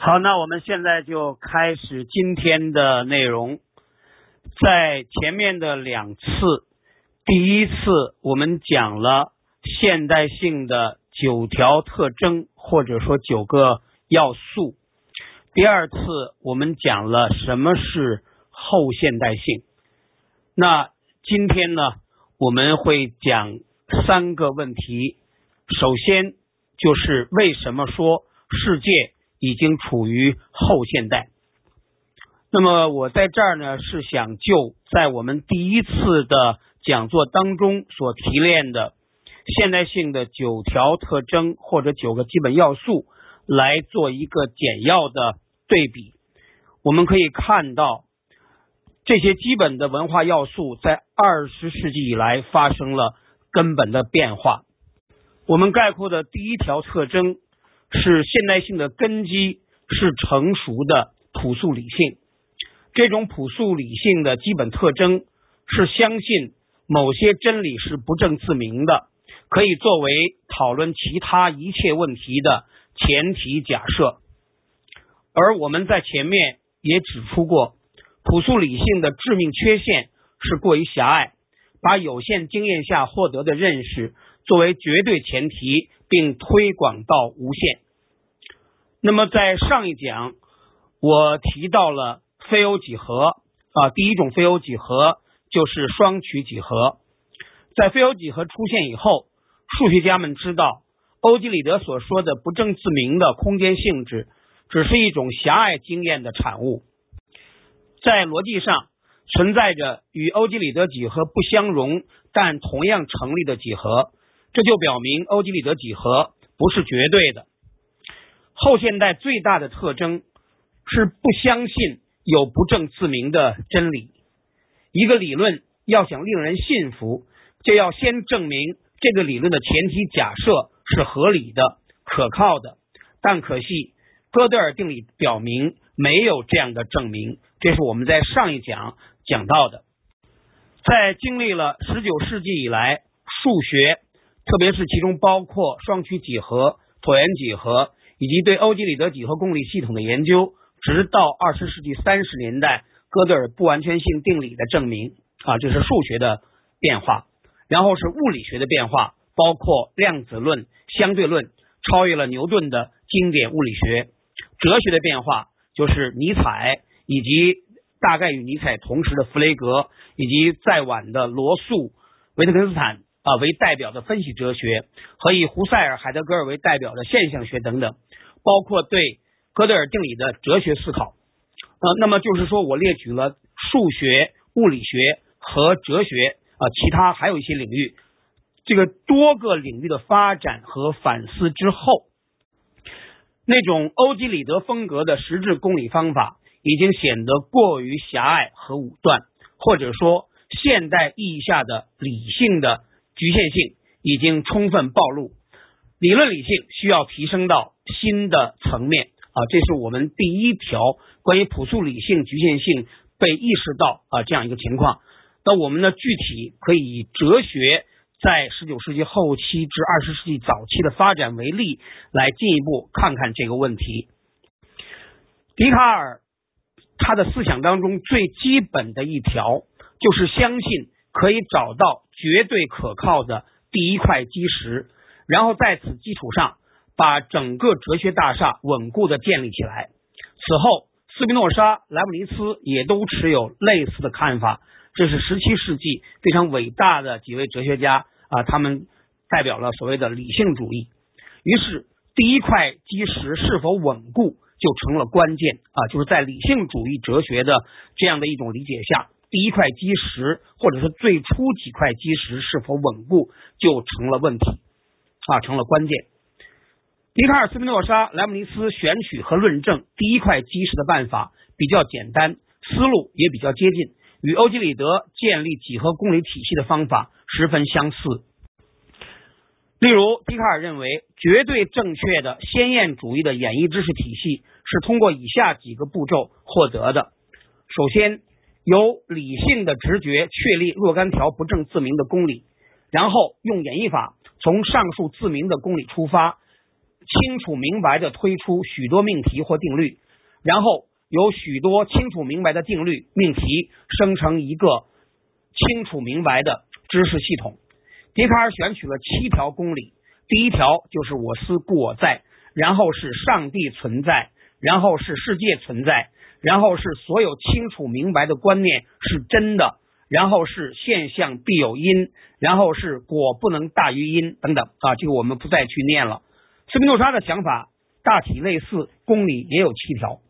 好，那我们现在就开始今天的内容。在前面的两次，第一次我们讲了现代性的九条特征，或者说九个要素；第二次我们讲了什么是后现代性。那今天呢，我们会讲三个问题。首先就是为什么说世界已经处于后现代？那么我在这儿呢是想就在我们第一次的讲座当中所提炼的现代性的九条特征或者九个基本要素来做一个简要的对比。我们可以看到这些基本的文化要素在二十世纪以来发生了根本的变化。我们概括的第一条特征是现代性的根基是成熟的朴素理性。这种朴素理性的基本特征是相信某些真理是不证自明的，可以作为讨论其他一切问题的前提假设。而我们在前面也指出过，朴素理性的致命缺陷是过于狭隘，把有限经验下获得的认识。作为绝对前提，并推广到无限。那么，在上一讲，我提到了非欧几何啊，第一种非欧几何就是双曲几何。在非欧几何出现以后，数学家们知道，欧几里得所说的不证自明的空间性质，只是一种狭隘经验的产物，在逻辑上存在着与欧几里得几何不相容但同样成立的几何。这就表明欧几里得几何不是绝对的。后现代最大的特征是不相信有不证自明的真理。一个理论要想令人信服，就要先证明这个理论的前提假设是合理的、可靠的。但可惜，哥德尔定理表明没有这样的证明。这是我们在上一讲讲到的。在经历了十九世纪以来，数学。特别是其中包括双曲几何、椭圆几何以及对欧几里得几何公理系统的研究，直到二十世纪三十年代，哥德尔不完全性定理的证明啊，这是数学的变化。然后是物理学的变化，包括量子论、相对论，超越了牛顿的经典物理学。哲学的变化就是尼采以及大概与尼采同时的弗雷格，以及再晚的罗素、维特根斯坦。啊，为代表的分析哲学和以胡塞尔、海德格尔为代表的现象学等等，包括对哥德尔定理的哲学思考。呃，那么就是说我列举了数学、物理学和哲学啊，其他还有一些领域，这个多个领域的发展和反思之后，那种欧几里得风格的实质公理方法已经显得过于狭隘和武断，或者说现代意义下的理性的。局限性已经充分暴露，理论理性需要提升到新的层面啊！这是我们第一条关于朴素理性局限性被意识到啊这样一个情况。那我们呢，具体可以以哲学在十九世纪后期至二十世纪早期的发展为例，来进一步看看这个问题。笛卡尔他的思想当中最基本的一条就是相信可以找到。绝对可靠的第一块基石，然后在此基础上把整个哲学大厦稳固的建立起来。此后，斯宾诺莎、莱布尼茨也都持有类似的看法。这是十七世纪非常伟大的几位哲学家啊，他们代表了所谓的理性主义。于是，第一块基石是否稳固就成了关键啊，就是在理性主义哲学的这样的一种理解下。第一块基石，或者是最初几块基石是否稳固，就成了问题啊，成了关键。笛卡尔、斯宾诺莎、莱姆尼斯选取和论证第一块基石的办法比较简单，思路也比较接近，与欧几里得建立几何公理体系的方法十分相似。例如，笛卡尔认为，绝对正确的先验主义的演绎知识体系是通过以下几个步骤获得的：首先，由理性的直觉确立若干条不证自明的公理，然后用演绎法从上述自明的公理出发，清楚明白的推出许多命题或定律，然后由许多清楚明白的定律、命题生成一个清楚明白的知识系统。笛卡尔选取了七条公理，第一条就是我思故我在，然后是上帝存在，然后是世界存在，然后是所有清楚明白的观念是真的，然后是现象必有因，然后是果不能大于因等等啊，这个我们不再去念了。斯宾诺莎的想法大体类似，公理也有七条。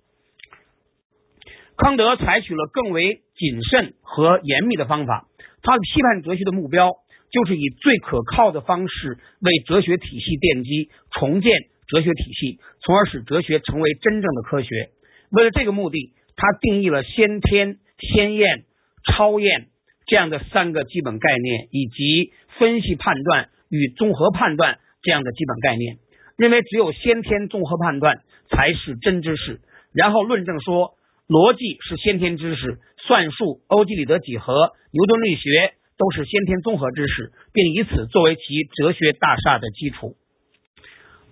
康德采取了更为谨慎和严密的方法，他的批判哲学的目标。就是以最可靠的方式为哲学体系奠基，重建哲学体系，从而使哲学成为真正的科学。为了这个目的，他定义了先天、先验、超验这样的三个基本概念，以及分析判断与综合判断这样的基本概念。认为只有先天综合判断才是真知识，然后论证说逻辑是先天知识，算术、欧几里得几何、牛顿力学。都是先天综合知识，并以此作为其哲学大厦的基础。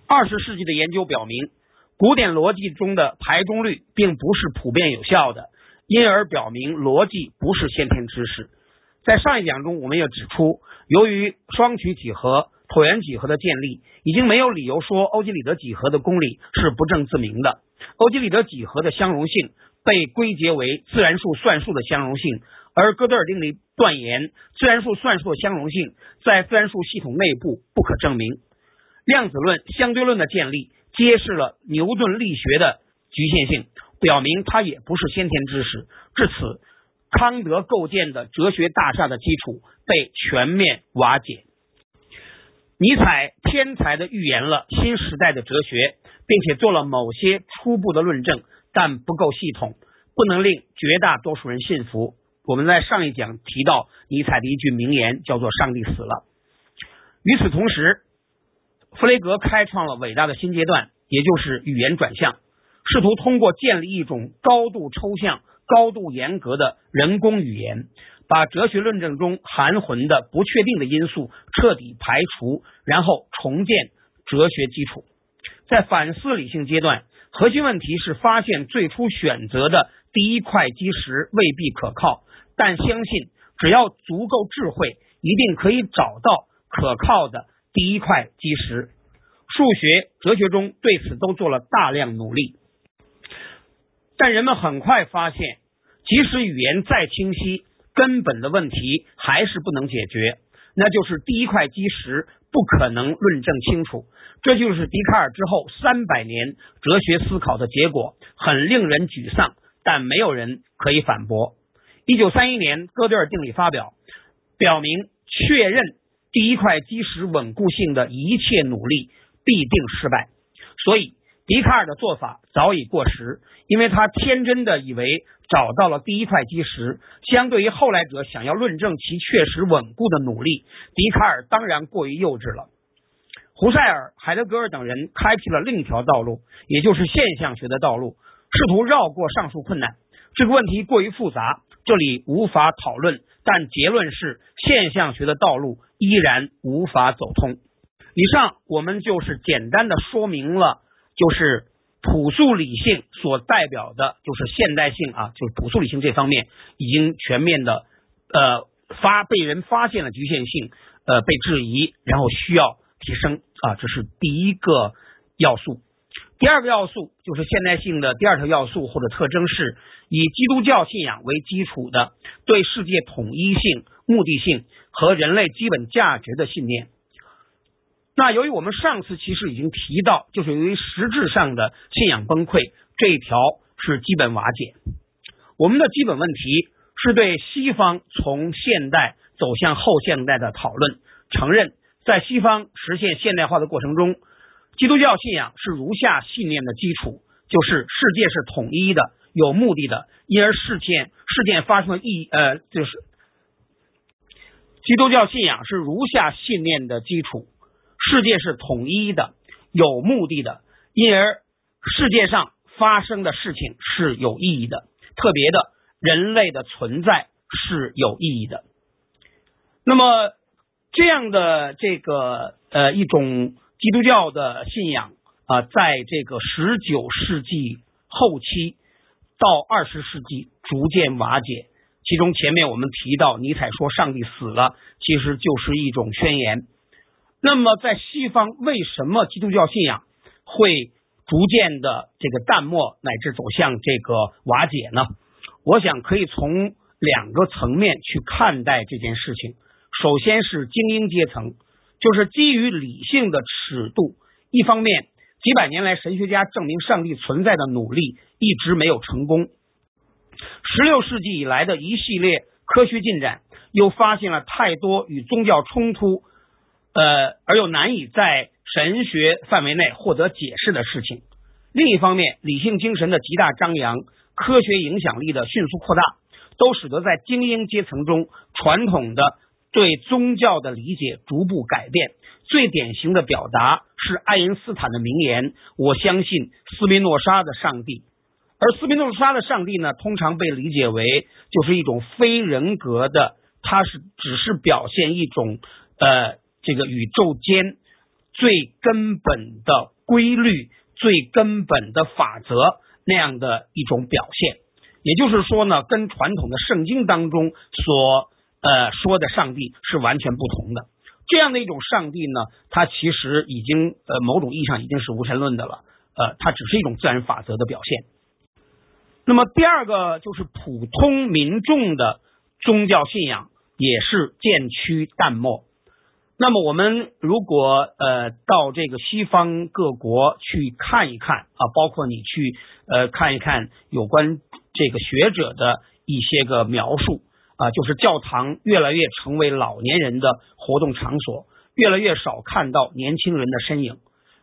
二十世纪的研究表明，古典逻辑中的排中律并不是普遍有效的，因而表明逻辑不是先天知识。在上一讲中，我们也指出，由于双曲几何、椭圆几何的建立，已经没有理由说欧几里得几何的公理是不证自明的。欧几里得几何的相容性被归结为自然数算术的相容性。而哥德尔定理断言，自然数算术的相容性在自然数系统内部不可证明。量子论、相对论的建立揭示了牛顿力学的局限性，表明它也不是先天知识。至此，康德构建的哲学大厦的基础被全面瓦解。尼采天才的预言了新时代的哲学，并且做了某些初步的论证，但不够系统，不能令绝大多数人信服。我们在上一讲提到尼采的一句名言，叫做“上帝死了”。与此同时，弗雷格开创了伟大的新阶段，也就是语言转向，试图通过建立一种高度抽象、高度严格的人工语言，把哲学论证中含混的不确定的因素彻底排除，然后重建哲学基础。在反思理性阶段，核心问题是发现最初选择的第一块基石未必可靠。但相信，只要足够智慧，一定可以找到可靠的第一块基石。数学、哲学中对此都做了大量努力，但人们很快发现，即使语言再清晰，根本的问题还是不能解决，那就是第一块基石不可能论证清楚。这就是笛卡尔之后三百年哲学思考的结果，很令人沮丧，但没有人可以反驳。一九三一年，哥德尔定理发表，表明确认第一块基石稳固性的一切努力必定失败。所以，笛卡尔的做法早已过时，因为他天真的以为找到了第一块基石。相对于后来者想要论证其确实稳固的努力，笛卡尔当然过于幼稚了。胡塞尔、海德格尔等人开辟了另一条道路，也就是现象学的道路，试图绕过上述困难。这个问题过于复杂。这里无法讨论，但结论是现象学的道路依然无法走通。以上我们就是简单的说明了，就是朴素理性所代表的就是现代性啊，就是朴素理性这方面已经全面的呃发被人发现了局限性，呃被质疑，然后需要提升啊，这是第一个要素。第二个要素就是现代性的第二条要素或者特征是。以基督教信仰为基础的对世界统一性、目的性和人类基本价值的信念。那由于我们上次其实已经提到，就是由于实质上的信仰崩溃，这一条是基本瓦解。我们的基本问题是对西方从现代走向后现代的讨论，承认在西方实现现代化的过程中，基督教信仰是如下信念的基础：就是世界是统一的。有目的的，因而事件事件发生的意义呃，就是基督教信仰是如下信念的基础：世界是统一的，有目的的，因而世界上发生的事情是有意义的。特别的，人类的存在是有意义的。那么，这样的这个呃一种基督教的信仰，啊，在这个十九世纪后期到二十世纪逐渐瓦解。其中前面我们提到，尼采说上帝死了，其实就是一种宣言。那么在西方，为什么基督教信仰会逐渐的这个淡漠，乃至走向这个瓦解呢？我想可以从两个层面去看待这件事情。首先是精英阶层，就是基于理性的尺度，一方面。几百年来，神学家证明上帝存在的努力一直没有成功。十六世纪以来的一系列科学进展，又发现了太多与宗教冲突，呃，而又难以在神学范围内获得解释的事情。另一方面，理性精神的极大张扬，科学影响力的迅速扩大，都使得在精英阶层中，传统的对宗教的理解逐步改变。最典型的表达是爱因斯坦的名言：“我相信斯宾诺莎的上帝。”而斯宾诺莎的上帝呢，通常被理解为就是一种非人格的，它是只是表现一种呃这个宇宙间最根本的规律、最根本的法则那样的一种表现。也就是说呢，跟传统的圣经当中所呃说的上帝是完全不同的。这样的一种上帝呢，它其实已经呃某种意义上已经是无神论的了，呃，它只是一种自然法则的表现。那么第二个就是普通民众的宗教信仰也是渐趋淡漠。那么我们如果呃到这个西方各国去看一看啊，包括你去呃看一看有关这个学者的一些个描述。啊，就是教堂越来越成为老年人的活动场所，越来越少看到年轻人的身影。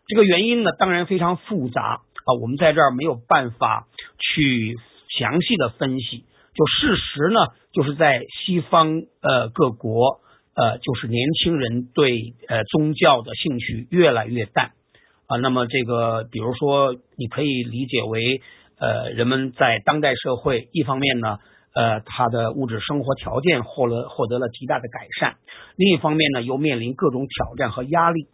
这个原因呢，当然非常复杂啊，我们在这儿没有办法去详细的分析。就事实呢，就是在西方呃各国呃，就是年轻人对呃宗教的兴趣越来越淡啊。那么这个，比如说，你可以理解为呃，人们在当代社会一方面呢。呃，他的物质生活条件获了获得了极大的改善，另一方面呢，又面临各种挑战和压力。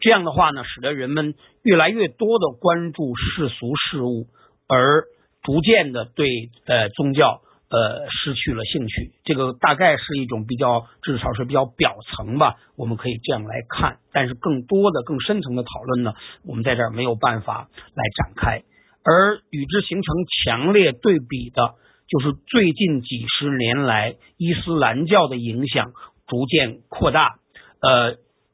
这样的话呢，使得人们越来越多的关注世俗事物，而逐渐的对呃宗教呃失去了兴趣。这个大概是一种比较，至少是比较表层吧，我们可以这样来看。但是更多的、更深层的讨论呢，我们在这儿没有办法来展开。而与之形成强烈对比的。就是最近几十年来，伊斯兰教的影响逐渐扩大，呃，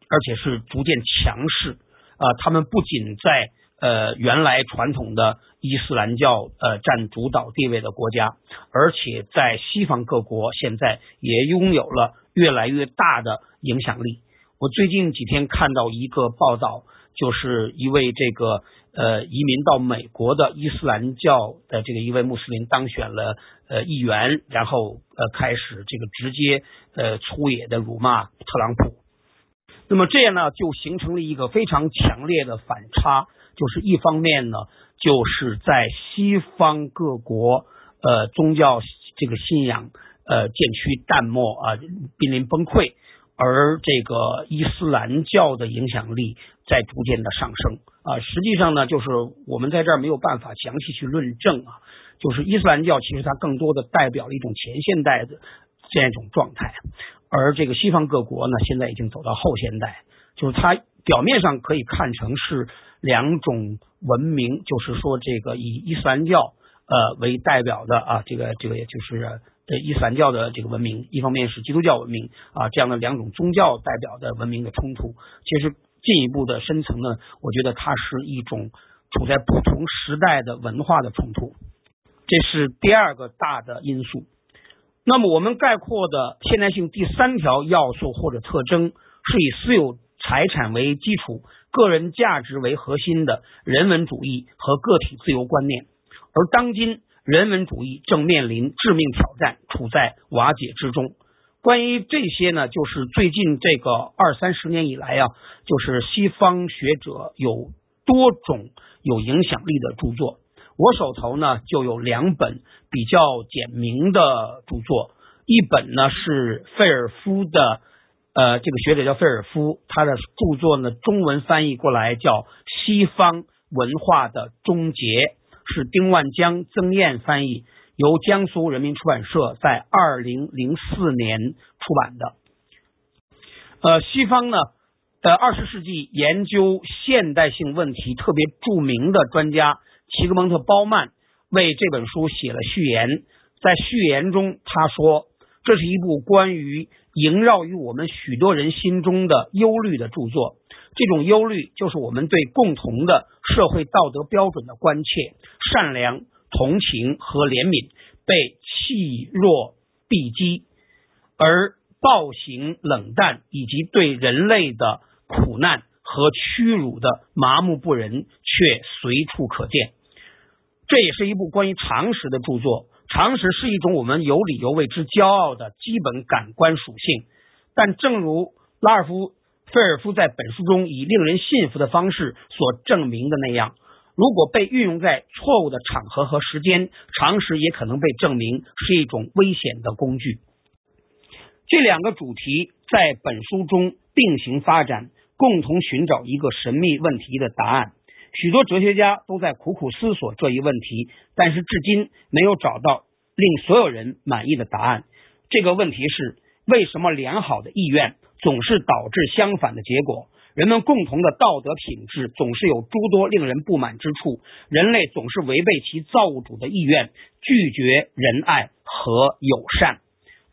而且是逐渐强势啊。他们不仅在呃原来传统的伊斯兰教呃占主导地位的国家，而且在西方各国现在也拥有了越来越大的影响力。我最近几天看到一个报道，就是一位这个。呃，移民到美国的伊斯兰教的这个一位穆斯林当选了呃议员，然后呃开始这个直接呃粗野的辱骂特朗普。那么这样呢，就形成了一个非常强烈的反差，就是一方面呢，就是在西方各国呃宗教这个信仰呃渐趋淡漠啊，濒临崩溃，而这个伊斯兰教的影响力在逐渐的上升。啊，实际上呢，就是我们在这儿没有办法详细去论证啊。就是伊斯兰教其实它更多的代表了一种前现代的这样一种状态，而这个西方各国呢，现在已经走到后现代。就是它表面上可以看成是两种文明，就是说这个以伊斯兰教呃为代表的啊，这个这个也就是呃伊斯兰教的这个文明，一方面是基督教文明啊这样的两种宗教代表的文明的冲突，其实。进一步的深层呢，我觉得它是一种处在不同时代的文化的冲突，这是第二个大的因素。那么我们概括的现代性第三条要素或者特征，是以私有财产为基础、个人价值为核心的人文主义和个体自由观念。而当今人文主义正面临致命挑战，处在瓦解之中。关于这些呢，就是最近这个二三十年以来呀，就是西方学者有多种有影响力的著作。我手头呢就有两本比较简明的著作，一本呢是费尔夫的呃，这个学者叫费尔夫，他的著作呢，中文翻译过来叫《西方文化的终结》，是丁万江、曾燕翻译，由江苏人民出版社在二零零四年出版的。呃，西方呢，呃，二十世纪研究现代性问题特别著名的专家齐格蒙特·鲍曼为这本书写了序言，在序言中他说。这是一部关于萦绕于我们许多人心中的忧虑的著作。这种忧虑就是我们对共同的社会道德标准的关切、善良、同情和怜悯被弃弱避击，而暴行、冷淡以及对人类的苦难和屈辱的麻木不仁却随处可见。这也是一部关于常识的著作。常识是一种我们有理由为之骄傲的基本感官属性，但正如拉尔夫·费尔夫在本书中以令人信服的方式所证明的那样，如果被运用在错误的场合和时间，常识也可能被证明是一种危险的工具。这两个主题在本书中并行发展，共同寻找一个神秘问题的答案。许多哲学家都在苦苦思索这一问题，但是至今没有找到令所有人满意的答案。这个问题是：为什么良好的意愿总是导致相反的结果？人们共同的道德品质总是有诸多令人不满之处。人类总是违背其造物主的意愿，拒绝仁爱和友善。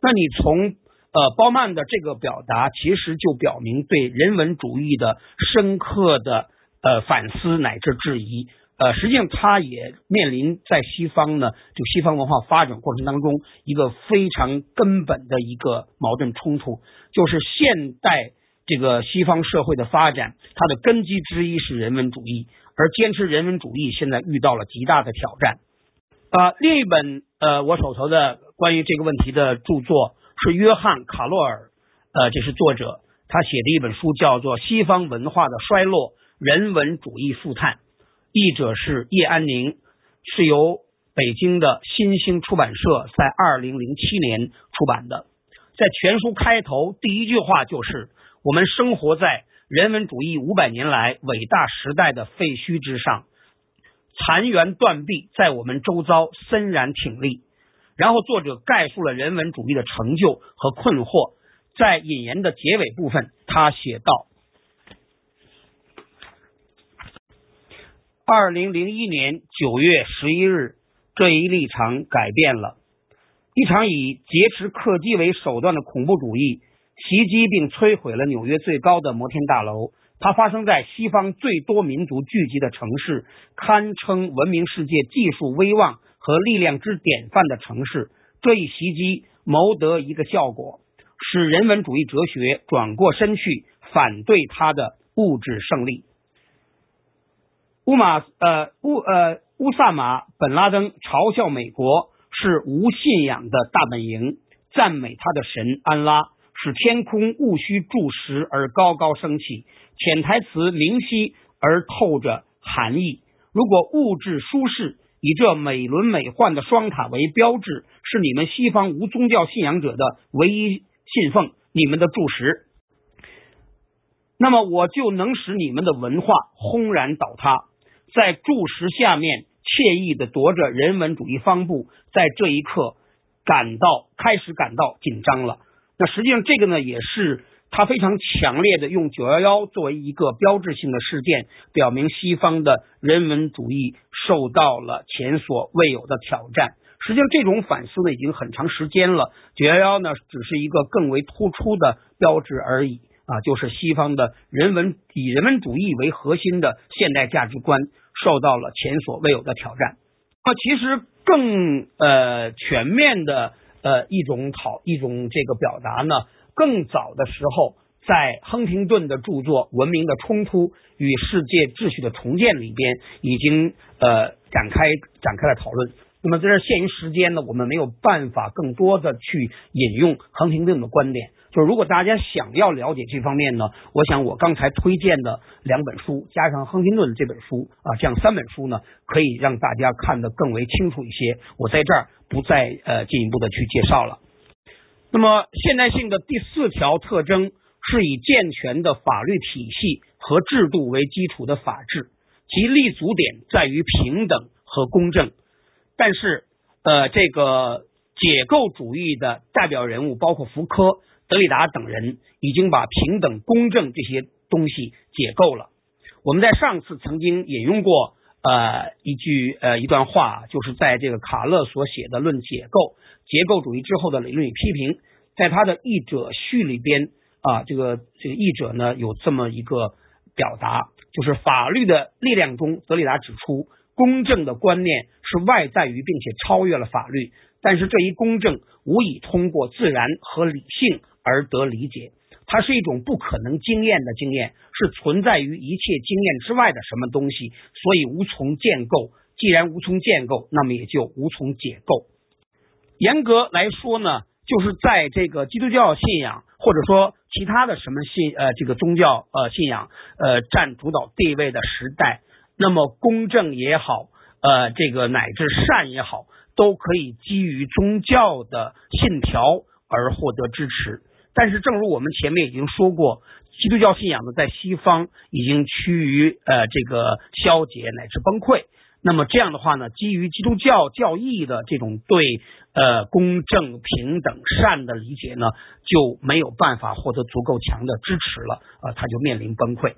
那你从呃鲍曼的这个表达，其实就表明对人文主义的深刻的。呃，反思乃至质疑，呃，实际上它也面临在西方呢，就西方文化发展过程当中一个非常根本的一个矛盾冲突，就是现代这个西方社会的发展，它的根基之一是人文主义，而坚持人文主义现在遇到了极大的挑战。啊，另一本呃，我手头的关于这个问题的著作是约翰卡洛尔，呃，这是作者，他写的一本书叫做《西方文化的衰落》。人文主义复探，译者是叶安宁，是由北京的新兴出版社在二零零七年出版的。在全书开头第一句话就是：“我们生活在人文主义五百年来伟大时代的废墟之上，残垣断壁在我们周遭森然挺立。”然后作者概述了人文主义的成就和困惑。在引言的结尾部分，他写道。二零零一年九月十一日，这一立场改变了。一场以劫持客机为手段的恐怖主义袭击并摧毁了纽约最高的摩天大楼。它发生在西方最多民族聚集的城市，堪称闻名世界技术威望和力量之典范的城市。这一袭击谋得一个效果，使人文主义哲学转过身去，反对它的物质胜利。乌马呃乌呃乌萨马本拉登嘲笑美国是无信仰的大本营，赞美他的神安拉，使天空毋需注石而高高升起。潜台词明晰而透着含义。如果物质舒适以这美轮美奂的双塔为标志，是你们西方无宗教信仰者的唯一信奉，你们的柱石，那么我就能使你们的文化轰然倒塌。在柱石下面惬意的踱着人文主义方步，在这一刻感到开始感到紧张了。那实际上这个呢，也是他非常强烈的用九幺幺作为一个标志性的事件，表明西方的人文主义受到了前所未有的挑战。实际上这种反思呢，已经很长时间了。九幺幺呢，只是一个更为突出的标志而已啊，就是西方的人文以人文主义为核心的现代价值观。受到了前所未有的挑战。那其实更呃全面的呃一种讨一种这个表达呢，更早的时候，在亨廷顿的著作《文明的冲突与世界秩序的重建》里边，已经呃展开展开了讨论。那么在这限于时间呢，我们没有办法更多的去引用亨廷顿的观点。就如果大家想要了解这方面呢，我想我刚才推荐的两本书，加上亨廷顿的这本书啊，这样三本书呢，可以让大家看得更为清楚一些。我在这儿不再呃进一步的去介绍了。那么现代性的第四条特征是以健全的法律体系和制度为基础的法治，其立足点在于平等和公正。但是，呃，这个解构主义的代表人物，包括福柯、德里达等人，已经把平等、公正这些东西解构了。我们在上次曾经引用过呃一句呃一段话，就是在这个卡勒所写的《论解构结构主义之后的理论与批评》，在他的译者序里边啊，这个这个译者呢有这么一个表达，就是法律的力量中，德里达指出，公正的观念是外在于并且超越了法律，但是这一公正无以通过自然和理性而得理解。它是一种不可能经验的经验，是存在于一切经验之外的什么东西，所以无从建构。既然无从建构，那么也就无从解构。严格来说呢，就是在这个基督教信仰或者说其他的什么信呃这个宗教呃信仰呃占主导地位的时代，那么公正也好，呃这个乃至善也好，都可以基于宗教的信条而获得支持。但是，正如我们前面已经说过，基督教信仰呢，在西方已经趋于呃这个消解乃至崩溃。那么这样的话呢，基于基督教教义的这种对呃公正、平等、善的理解呢，就没有办法获得足够强的支持了啊，它就面临崩溃。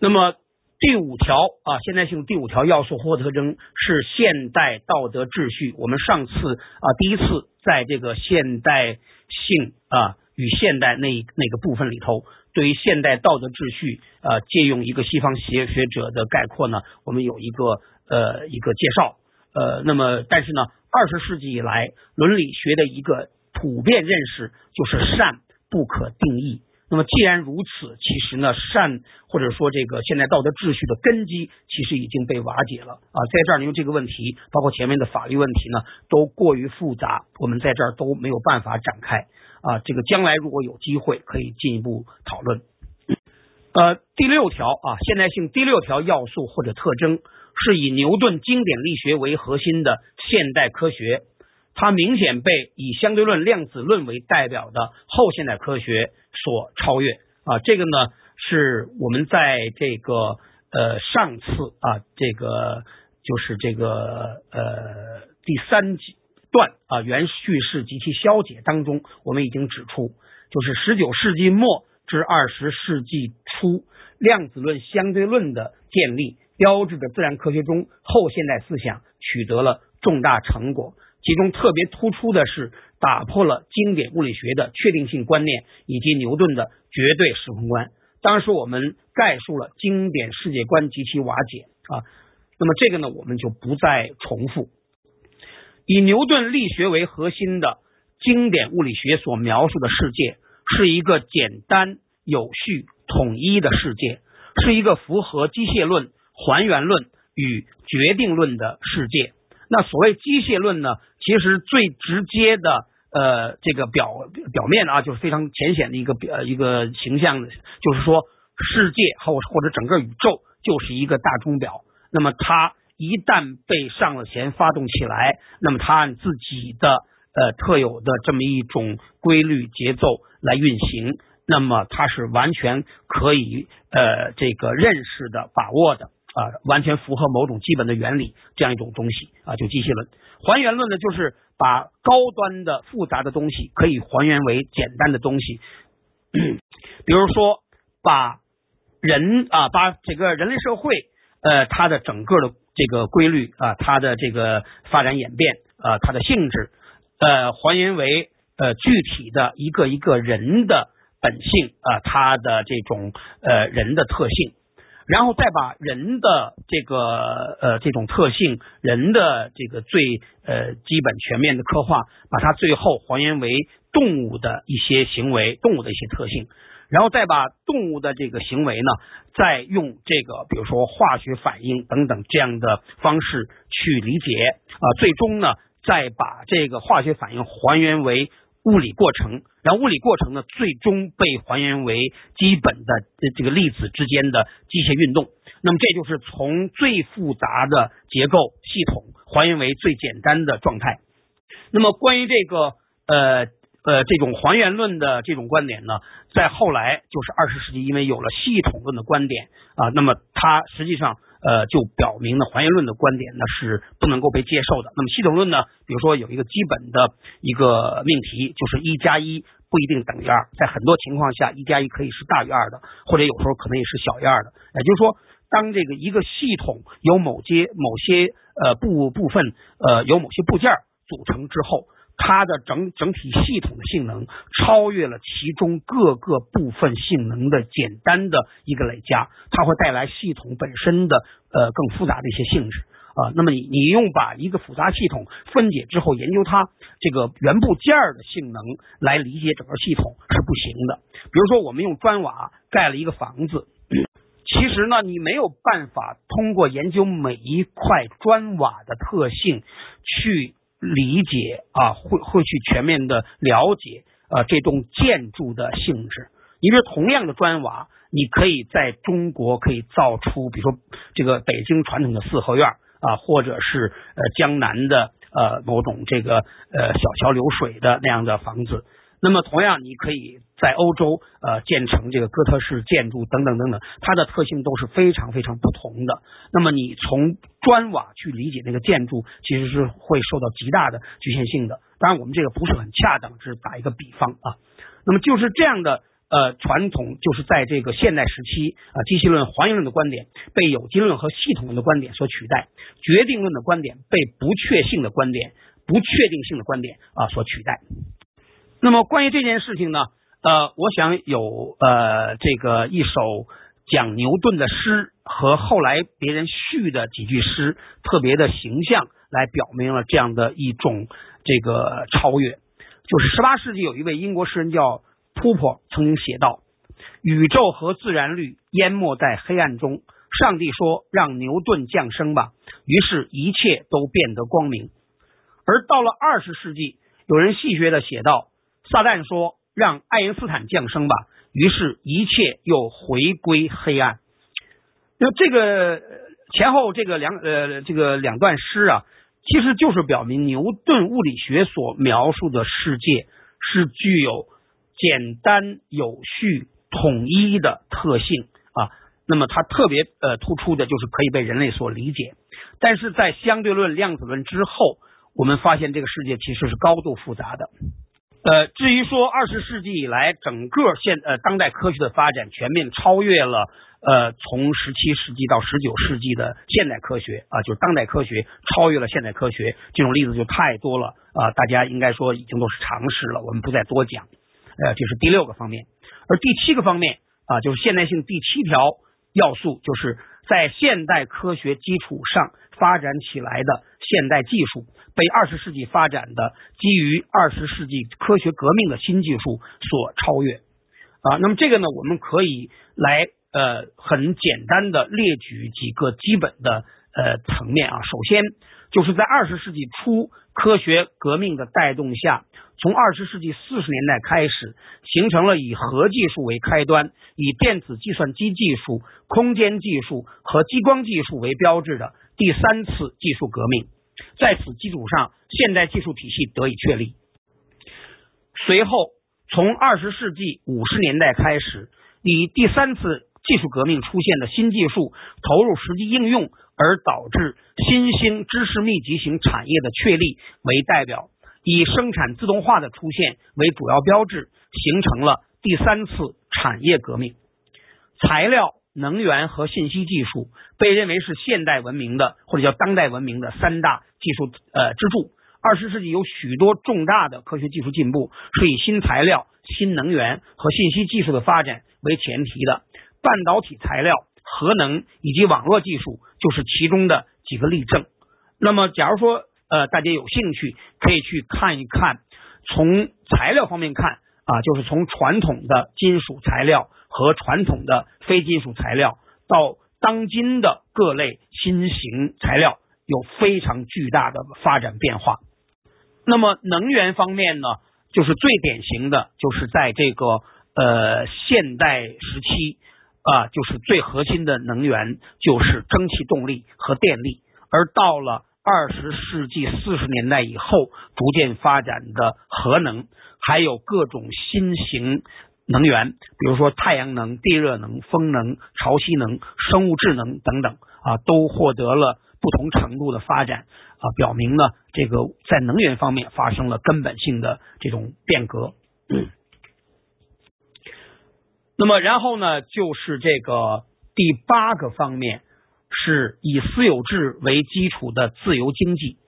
那么第五条啊，现代性第五条要素或特征是现代道德秩序。我们上次啊，第一次在这个现代性啊。与现代那那个部分里头，对于现代道德秩序，啊，借用一个西方学学者的概括呢，我们有一个呃一个介绍，呃，那么但是呢，二十世纪以来，伦理学的一个普遍认识就是善不可定义。那么既然如此，其实呢，善或者说这个现代道德秩序的根基，其实已经被瓦解了啊。在这儿，因为这个问题，包括前面的法律问题呢，都过于复杂，我们在这儿都没有办法展开。啊，这个将来如果有机会，可以进一步讨论。呃，第六条啊，现代性第六条要素或者特征，是以牛顿经典力学为核心的现代科学，它明显被以相对论、量子论为代表的后现代科学所超越啊。这个呢，是我们在这个呃上次啊，这个就是这个呃第三集。段啊，原叙事及其消解当中，我们已经指出，就是十九世纪末至二十世纪初，量子论、相对论的建立，标志着自然科学中后现代思想取得了重大成果。其中特别突出的是，打破了经典物理学的确定性观念以及牛顿的绝对时空观。当时我们概述了经典世界观及其瓦解啊，那么这个呢，我们就不再重复。以牛顿力学为核心的经典物理学所描述的世界，是一个简单、有序、统一的世界，是一个符合机械论、还原论与决定论的世界。那所谓机械论呢，其实最直接的呃这个表表面啊，就是非常浅显的一个表一个形象的，就是说世界或或者整个宇宙就是一个大钟表。那么它。一旦被上了弦发动起来，那么它按自己的呃特有的这么一种规律节奏来运行，那么它是完全可以呃这个认识的、把握的啊，完全符合某种基本的原理这样一种东西啊，就机械论。还原论呢，就是把高端的复杂的东西可以还原为简单的东西，比如说把人啊，把这个人类社会呃它的整个的。这个规律啊，它的这个发展演变啊，它的性质，呃，还原为呃具体的一个一个人的本性啊，它的这种呃人的特性，然后再把人的这个呃这种特性，人的这个最呃基本全面的刻画，把它最后还原为动物的一些行为，动物的一些特性。然后再把动物的这个行为呢，再用这个比如说化学反应等等这样的方式去理解啊，最终呢，再把这个化学反应还原为物理过程，然后物理过程呢，最终被还原为基本的这个粒子之间的机械运动。那么这就是从最复杂的结构系统还原为最简单的状态。那么关于这个呃。呃这种还原论的这种观点呢，在后来就是二十世纪，因为有了系统论的观点啊，那么它实际上呃就表明了还原论的观点呢是不能够被接受的。那么系统论呢，比如说有一个基本的一个命题，就是一加一不一定等于二，在很多情况下一加一可以是大于二的，或者有时候可能也是小于二的。也就是说，当这个一个系统有某些某些呃部部分呃有某些部件组成之后。它的整整体系统的性能超越了其中各个部分性能的简单的一个累加，它会带来系统本身的呃更复杂的一些性质啊。那么你你用把一个复杂系统分解之后研究它这个原部件的性能来理解整个系统是不行的。比如说我们用砖瓦盖了一个房子，其实呢你没有办法通过研究每一块砖瓦的特性去。理解啊，会会去全面的了解啊这栋建筑的性质。你比如同样的砖瓦，你可以在中国可以造出，比如说这个北京传统的四合院啊，或者是呃江南的呃某种这个呃小桥流水的那样的房子。那么，同样，你可以在欧洲呃建成这个哥特式建筑等等等等，它的特性都是非常非常不同的。那么，你从砖瓦去理解那个建筑，其实是会受到极大的局限性的。当然，我们这个不是很恰当，只是打一个比方啊。那么，就是这样的呃传统，就是在这个现代时期啊，机器论、还原论的观点被有机论和系统论的观点所取代，决定论的观点被不确性的观点、不确定性的观点啊所取代。那么关于这件事情呢，呃，我想有呃这个一首讲牛顿的诗和后来别人续的几句诗，特别的形象来表明了这样的一种这个超越。就是十八世纪有一位英国诗人叫普珀，曾经写道：“宇宙和自然律淹没在黑暗中，上帝说让牛顿降生吧，于是一切都变得光明。”而到了二十世纪，有人戏谑的写道。撒旦说：“让爱因斯坦降生吧。”于是，一切又回归黑暗。那这个前后这个两呃这个两段诗啊，其实就是表明牛顿物理学所描述的世界是具有简单、有序、统一的特性啊。那么，它特别呃突出的就是可以被人类所理解。但是在相对论、量子论之后，我们发现这个世界其实是高度复杂的。呃，至于说二十世纪以来整个现呃当代科学的发展全面超越了呃从十七世纪到十九世纪的现代科学啊，就是当代科学超越了现代科学这种例子就太多了啊，大家应该说已经都是常识了，我们不再多讲。呃，这是第六个方面，而第七个方面啊，就是现代性第七条要素，就是在现代科学基础上发展起来的。现代技术被二十世纪发展的基于二十世纪科学革命的新技术所超越啊，那么这个呢，我们可以来呃很简单的列举几个基本的呃层面啊。首先就是在二十世纪初科学革命的带动下，从二十世纪四十年代开始，形成了以核技术为开端，以电子计算机技术、空间技术和激光技术为标志的第三次技术革命。在此基础上，现代技术体系得以确立。随后，从二十世纪五十年代开始，以第三次技术革命出现的新技术投入实际应用，而导致新兴知识密集型产业的确立为代表，以生产自动化的出现为主要标志，形成了第三次产业革命。材料。能源和信息技术被认为是现代文明的或者叫当代文明的三大技术呃支柱。二十世纪有许多重大的科学技术进步是以新材料、新能源和信息技术的发展为前提的。半导体材料、核能以及网络技术就是其中的几个例证。那么，假如说呃大家有兴趣，可以去看一看，从材料方面看啊，就是从传统的金属材料。和传统的非金属材料到当今的各类新型材料有非常巨大的发展变化。那么能源方面呢，就是最典型的就是在这个呃现代时期啊，就是最核心的能源就是蒸汽动力和电力。而到了二十世纪四十年代以后逐渐发展的核能，还有各种新型能源，比如说太阳能、地热能、风能、潮汐能、生物质能等等啊，都获得了不同程度的发展啊，表明呢，这个在能源方面发生了根本性的这种变革。那么，然后呢，就是这个第八个方面，是以私有制为基础的自由经济。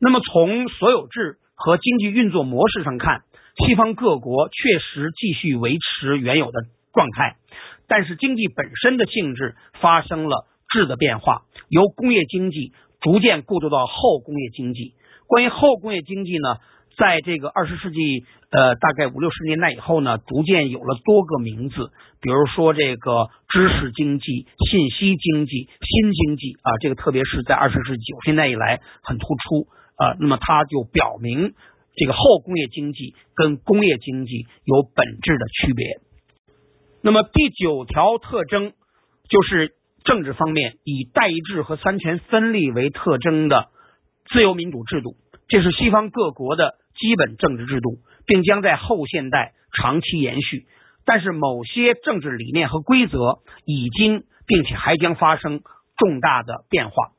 那么，从所有制和经济运作模式上看，西方各国确实继续维持原有的状态，但是经济本身的性质发生了质的变化，由工业经济逐渐过渡到后工业经济。关于后工业经济呢？在这个二十世纪呃大概五六十年代以后呢，逐渐有了多个名字，比如说这个知识经济、信息经济、新经济啊，这个特别是在二十世纪九十年代以来很突出啊。那么它就表明这个后工业经济跟工业经济有本质的区别。那么第九条特征就是政治方面以代议制和三权分立为特征的自由民主制度，这是西方各国的。基本政治制度，并将在后现代长期延续。但是，某些政治理念和规则已经，并且还将发生重大的变化。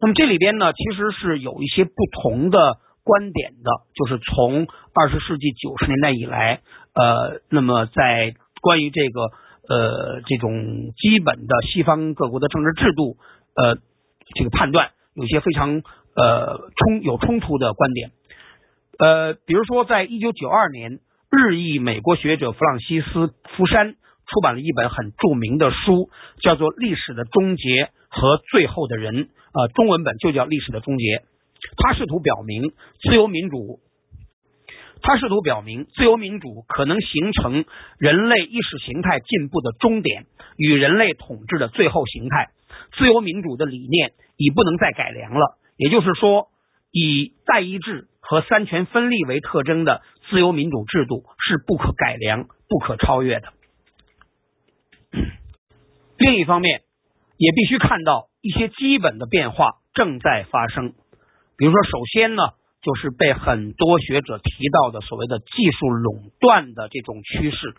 那么，这里边呢，其实是有一些不同的观点的。就是从二十世纪九十年代以来，呃，那么在关于这个呃这种基本的西方各国的政治制度，呃，这个判断有些非常呃冲有冲突的观点。呃，比如说，在一九九二年，日裔美国学者弗朗西斯·福山出版了一本很著名的书，叫做《历史的终结和最后的人》，呃，中文本就叫《历史的终结》。他试图表明，自由民主，他试图表明，自由民主可能形成人类意识形态进步的终点与人类统治的最后形态。自由民主的理念已不能再改良了，也就是说，以代议制。和三权分立为特征的自由民主制度是不可改良、不可超越的。另一方面，也必须看到一些基本的变化正在发生。比如说，首先呢，就是被很多学者提到的所谓的技术垄断的这种趋势。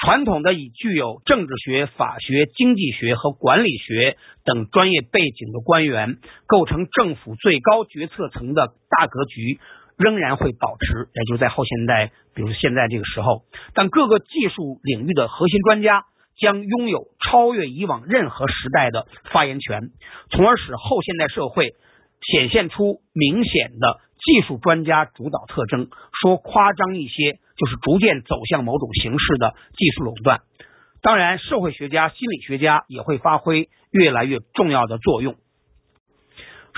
传统的以具有政治学、法学、经济学和管理学等专业背景的官员构成政府最高决策层的大格局仍然会保持，也就是在后现代，比如现在这个时候，但各个技术领域的核心专家将拥有超越以往任何时代的发言权，从而使后现代社会显现出明显的技术专家主导特征。说夸张一些。就是逐渐走向某种形式的技术垄断。当然，社会学家、心理学家也会发挥越来越重要的作用。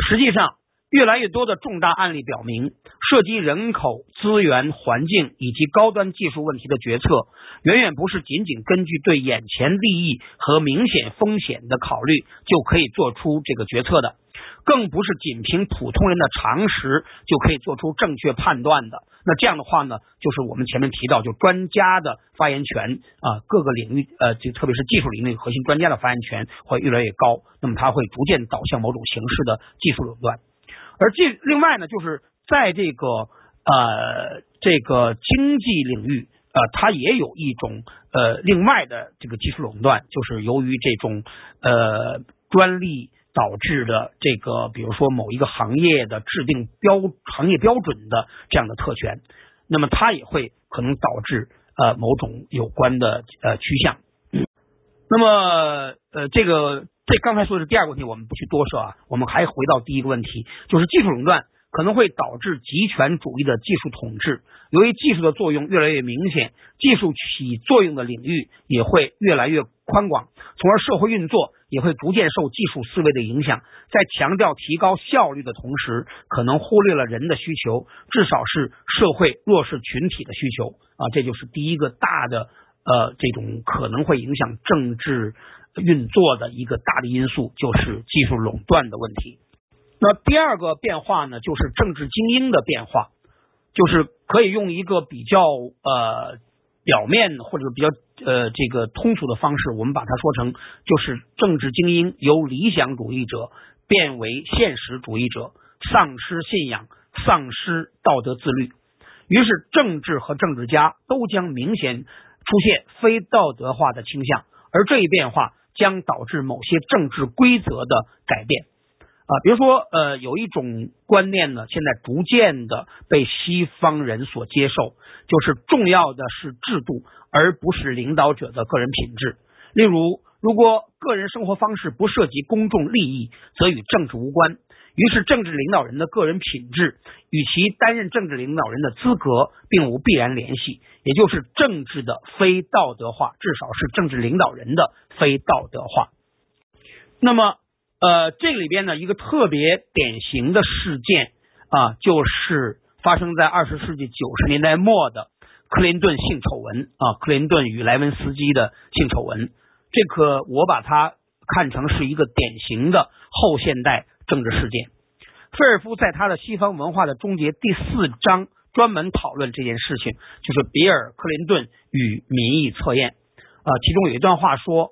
实际上，越来越多的重大案例表明，涉及人口、资源、环境以及高端技术问题的决策，远远不是仅仅根据对眼前利益和明显风险的考虑就可以做出这个决策的，更不是仅凭普通人的常识就可以做出正确判断的。那这样的话呢，就是我们前面提到，就专家的发言权啊，各个领域呃，就特别是技术领域核心专家的发言权会越来越高，那么它会逐渐导向某种形式的技术垄断。而这另外呢，就是在这个呃这个经济领域呃，它也有一种呃另外的这个技术垄断，就是由于这种呃专利。导致的这个，比如说某一个行业的制定标行业标准的这样的特权，那么它也会可能导致呃某种有关的呃趋向。那么呃这个这刚才说的是第二个问题，我们不去多说啊，我们还回到第一个问题，就是技术垄断可能会导致集权主义的技术统治。由于技术的作用越来越明显，技术起作用的领域也会越来越宽广，从而社会运作。也会逐渐受技术思维的影响，在强调提高效率的同时，可能忽略了人的需求，至少是社会弱势群体的需求啊，这就是第一个大的呃这种可能会影响政治运作的一个大的因素，就是技术垄断的问题。那第二个变化呢，就是政治精英的变化，就是可以用一个比较呃。表面或者比较呃这个通俗的方式，我们把它说成就是政治精英由理想主义者变为现实主义者，丧失信仰，丧失道德自律。于是，政治和政治家都将明显出现非道德化的倾向，而这一变化将导致某些政治规则的改变。啊，比如说，呃，有一种观念呢，现在逐渐的被西方人所接受，就是重要的是制度，而不是领导者的个人品质。例如，如果个人生活方式不涉及公众利益，则与政治无关。于是，政治领导人的个人品质与其担任政治领导人的资格并无必然联系，也就是政治的非道德化，至少是政治领导人的非道德化。那么，呃，这里边呢，一个特别典型的事件啊，就是发生在二十世纪九十年代末的克林顿性丑闻啊，克林顿与莱文斯基的性丑闻。这个我把它看成是一个典型的后现代。政治事件，菲尔夫在他的《西方文化的终结》第四章专门讨论这件事情，就是比尔·克林顿与民意测验。啊，其中有一段话说：，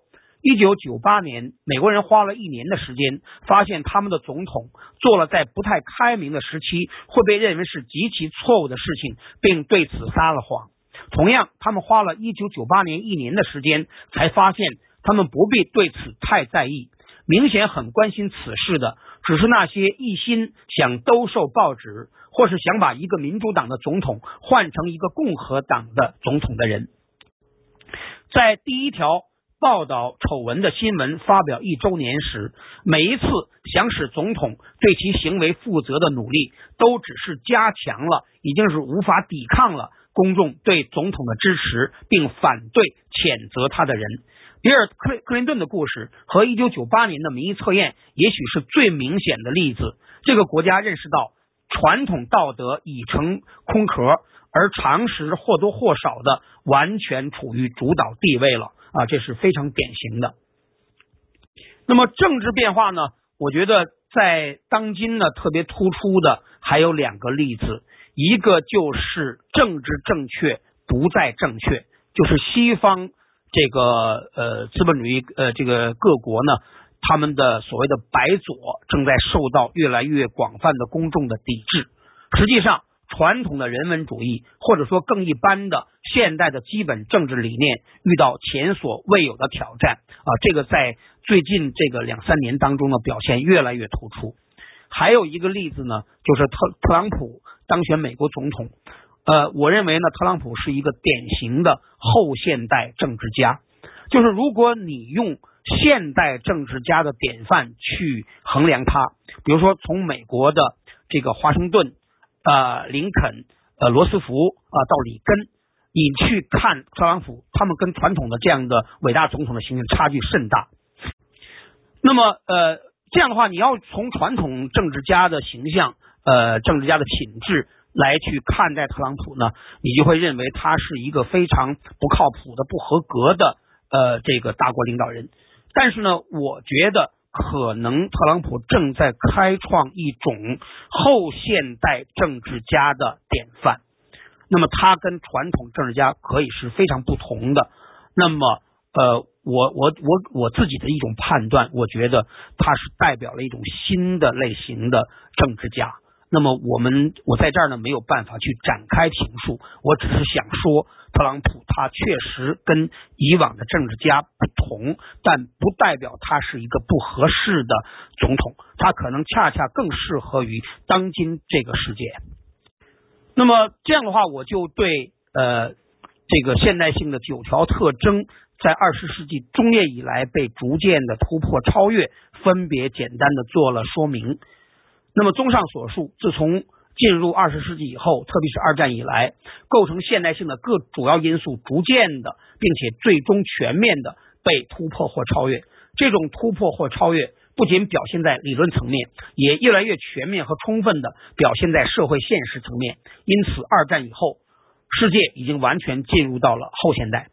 一九九八年，美国人花了一年的时间，发现他们的总统做了在不太开明的时期会被认为是极其错误的事情，并对此撒了谎。同样，他们花了一九九八年一年的时间，才发现他们不必对此太在意。明显很关心此事的，只是那些一心想兜售报纸，或是想把一个民主党的总统换成一个共和党的总统的人。在第一条报道丑闻的新闻发表一周年时，每一次想使总统对其行为负责的努力，都只是加强了已经是无法抵抗了公众对总统的支持，并反对谴责他的人。比尔·克克林顿的故事和一九九八年的民意测验，也许是最明显的例子。这个国家认识到传统道德已成空壳，而常识或多或少的完全处于主导地位了啊，这是非常典型的。那么政治变化呢？我觉得在当今呢，特别突出的还有两个例子，一个就是政治正确不再正确，就是西方。这个呃，资本主义呃，这个各国呢，他们的所谓的白左正在受到越来越广泛的公众的抵制。实际上，传统的人文主义或者说更一般的现代的基本政治理念遇到前所未有的挑战啊！这个在最近这个两三年当中呢，表现越来越突出。还有一个例子呢，就是特特朗普当选美国总统。呃，我认为呢，特朗普是一个典型的后现代政治家。就是如果你用现代政治家的典范去衡量他，比如说从美国的这个华盛顿、呃林肯、呃罗斯福啊到里根，你去看特朗普，他们跟传统的这样的伟大总统的形象差距甚大。那么呃这样的话，你要从传统政治家的形象、呃政治家的品质。来去看待特朗普呢，你就会认为他是一个非常不靠谱的、不合格的呃这个大国领导人。但是呢，我觉得可能特朗普正在开创一种后现代政治家的典范。那么他跟传统政治家可以是非常不同的。那么呃，我我我我自己的一种判断，我觉得他是代表了一种新的类型的政治家。那么我们我在这儿呢没有办法去展开评述，我只是想说，特朗普他确实跟以往的政治家不同，但不代表他是一个不合适的总统，他可能恰恰更适合于当今这个世界。那么这样的话，我就对呃这个现代性的九条特征，在二十世纪中叶以来被逐渐的突破超越，分别简单的做了说明。那么，综上所述，自从进入二十世纪以后，特别是二战以来，构成现代性的各主要因素逐渐的，并且最终全面的被突破或超越。这种突破或超越，不仅表现在理论层面，也越来越全面和充分的表现在社会现实层面。因此，二战以后，世界已经完全进入到了后现代。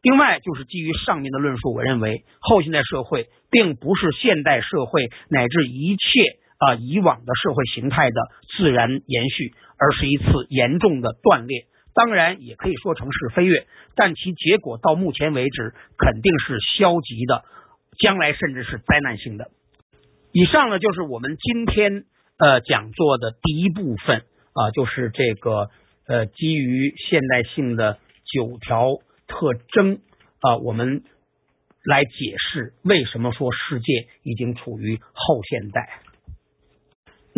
另外，就是基于上面的论述，我认为后现代社会并不是现代社会乃至一切。啊，以往的社会形态的自然延续，而是一次严重的断裂。当然，也可以说成是飞跃，但其结果到目前为止肯定是消极的，将来甚至是灾难性的。以上呢，就是我们今天呃讲座的第一部分啊，就是这个呃基于现代性的九条特征啊，我们来解释为什么说世界已经处于后现代。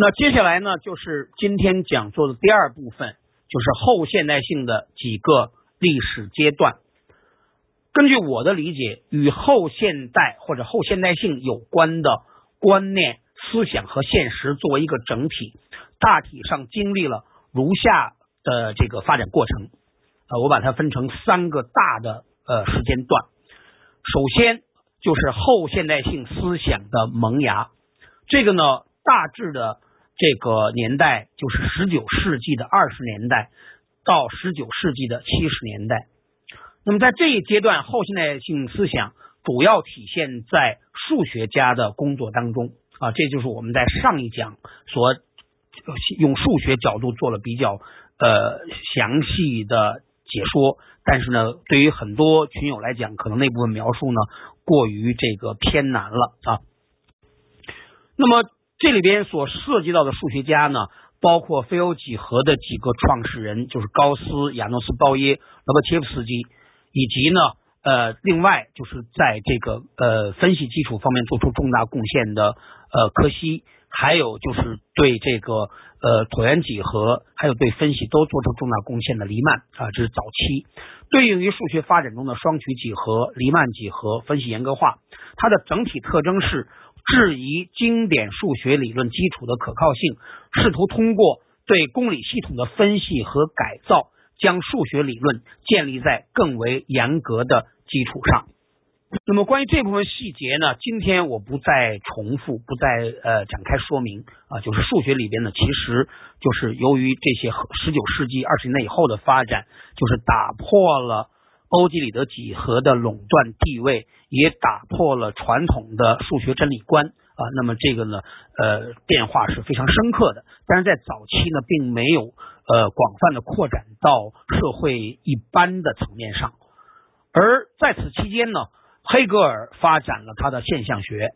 那接下来呢，就是今天讲座的第二部分，就是后现代性的几个历史阶段。根据我的理解，与后现代或者后现代性有关的观念、思想和现实作为一个整体，大体上经历了如下的这个发展过程。呃，我把它分成三个大的呃时间段。首先就是后现代性思想的萌芽，这个呢，大致的。这个年代就是十九世纪的二十年代到十九世纪的七十年代。那么在这一阶段，后现代性思想主要体现在数学家的工作当中啊，这就是我们在上一讲所用数学角度做了比较呃详细的解说。但是呢，对于很多群友来讲，可能那部分描述呢过于这个偏难了啊。那么。这里边所涉及到的数学家呢，包括非欧几何的几个创始人，就是高斯、亚诺斯鲍耶、罗伯切夫斯基，以及呢，呃，另外就是在这个呃分析基础方面做出重大贡献的呃柯西，还有就是对这个呃椭圆几何，还有对分析都做出重大贡献的黎曼啊，这是早期对应于数学发展中的双曲几何、黎曼几何分析严格化，它的整体特征是。质疑经典数学理论基础的可靠性，试图通过对公理系统的分析和改造，将数学理论建立在更为严格的基础上。那么关于这部分细节呢，今天我不再重复，不再呃展开说明啊。就是数学里边呢，其实就是由于这些十九世纪二十年代以后的发展，就是打破了。欧几里得几何的垄断地位，也打破了传统的数学真理观啊。那么这个呢，呃，变化是非常深刻的。但是在早期呢，并没有呃广泛的扩展到社会一般的层面上。而在此期间呢，黑格尔发展了他的现象学，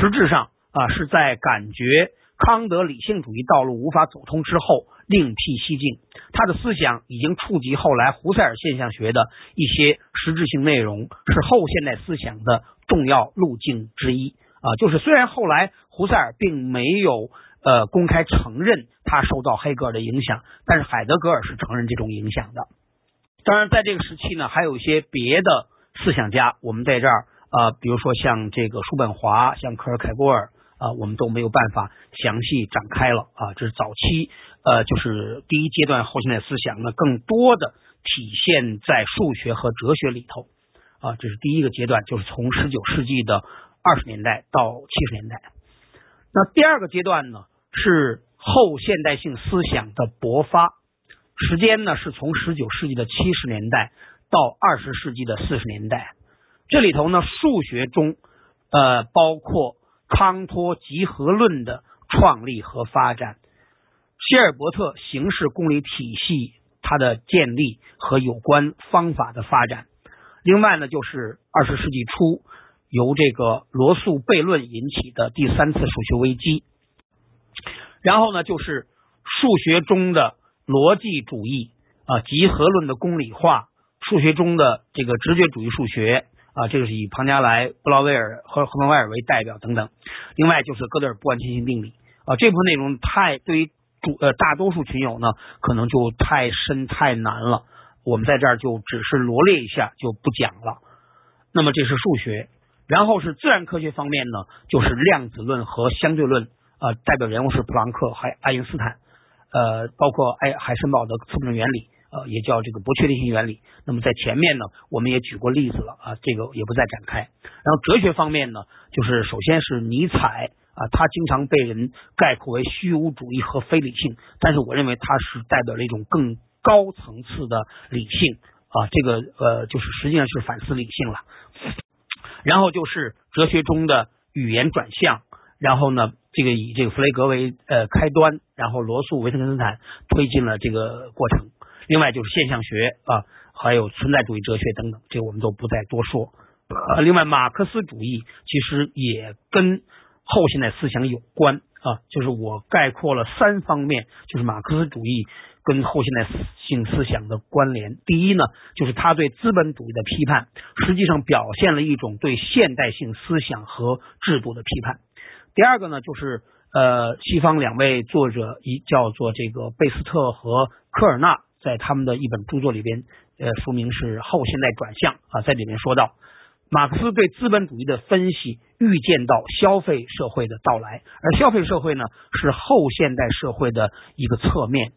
实质上啊是在感觉康德理性主义道路无法走通之后。另辟蹊径，他的思想已经触及后来胡塞尔现象学的一些实质性内容，是后现代思想的重要路径之一啊。就是虽然后来胡塞尔并没有呃公开承认他受到黑格尔的影响，但是海德格尔是承认这种影响的。当然，在这个时期呢，还有一些别的思想家，我们在这儿啊，比如说像这个叔本华，像科尔凯郭尔啊，我们都没有办法详细展开了啊。这是早期。呃，就是第一阶段后现代思想呢，更多的体现在数学和哲学里头啊，这是第一个阶段，就是从十九世纪的二十年代到七十年代。那第二个阶段呢，是后现代性思想的勃发，时间呢是从十九世纪的七十年代到二十世纪的四十年代。这里头呢，数学中呃包括康托集合论的创立和发展。希尔伯特形式公理体系它的建立和有关方法的发展，另外呢，就是二十世纪初由这个罗素悖论引起的第三次数学危机，然后呢，就是数学中的逻辑主义啊，集合论的公理化，数学中的这个直觉主义数学啊，这个是以庞加莱、布劳威尔和赫本威尔为代表等等，另外就是哥德尔不完全性定理。啊，这部分内容太对于。呃，大多数群友呢，可能就太深太难了，我们在这儿就只是罗列一下，就不讲了。那么这是数学，然后是自然科学方面呢，就是量子论和相对论啊，代表人物是普朗克还爱因斯坦，呃，包括爱海森堡的测不准原理，呃，也叫这个不确定性原理。那么在前面呢，我们也举过例子了啊，这个也不再展开。然后哲学方面呢，就是首先是尼采。啊，他经常被人概括为虚无主义和非理性，但是我认为他是代表了一种更高层次的理性啊，这个呃，就是实际上是反思理性了。然后就是哲学中的语言转向，然后呢，这个以这个弗雷格为呃开端，然后罗素、维特根斯坦推进了这个过程。另外就是现象学啊，还有存在主义哲学等等，这我们都不再多说。呃，另外马克思主义其实也跟后现代思想有关啊，就是我概括了三方面，就是马克思主义跟后现代性思想的关联。第一呢，就是他对资本主义的批判，实际上表现了一种对现代性思想和制度的批判。第二个呢，就是呃，西方两位作者，一叫做这个贝斯特和科尔纳，在他们的一本著作里边，呃，书名是《后现代转向》啊，在里面说到。马克思对资本主义的分析，预见到消费社会的到来，而消费社会呢，是后现代社会的一个侧面。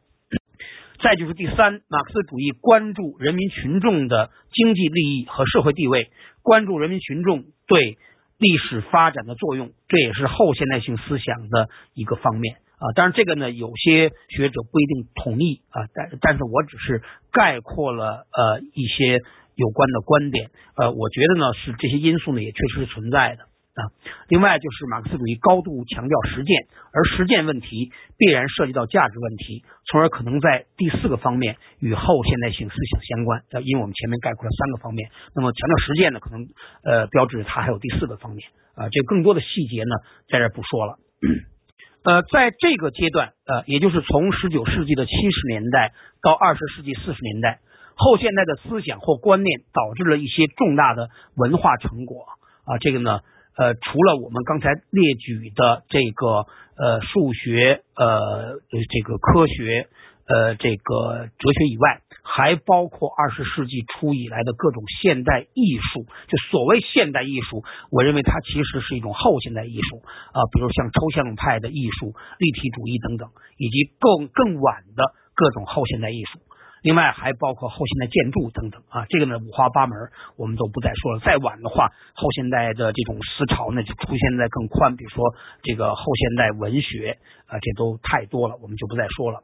再就是第三，马克思主义关注人民群众的经济利益和社会地位，关注人民群众对历史发展的作用，这也是后现代性思想的一个方面啊。当然，这个呢，有些学者不一定同意啊，但但是我只是概括了呃一些。有关的观点，呃，我觉得呢是这些因素呢也确实是存在的啊。另外就是马克思主义高度强调实践，而实践问题必然涉及到价值问题，从而可能在第四个方面与后现代性思想相关。呃，因为我们前面概括了三个方面，那么强调实践呢，可能呃标志着它还有第四个方面啊。这更多的细节呢在这不说了。呃，在这个阶段，呃，也就是从十九世纪的七十年代到二十世纪四十年代。后现代的思想或观念导致了一些重大的文化成果啊，这个呢，呃，除了我们刚才列举的这个呃数学呃这个科学呃这个哲学以外，还包括二十世纪初以来的各种现代艺术。就所谓现代艺术，我认为它其实是一种后现代艺术啊，比如像抽象派的艺术、立体主义等等，以及更更晚的各种后现代艺术。另外还包括后现代建筑等等啊，这个呢五花八门，我们都不再说了。再晚的话，后现代的这种思潮呢就出现在更宽，比如说这个后现代文学啊，这都太多了，我们就不再说了。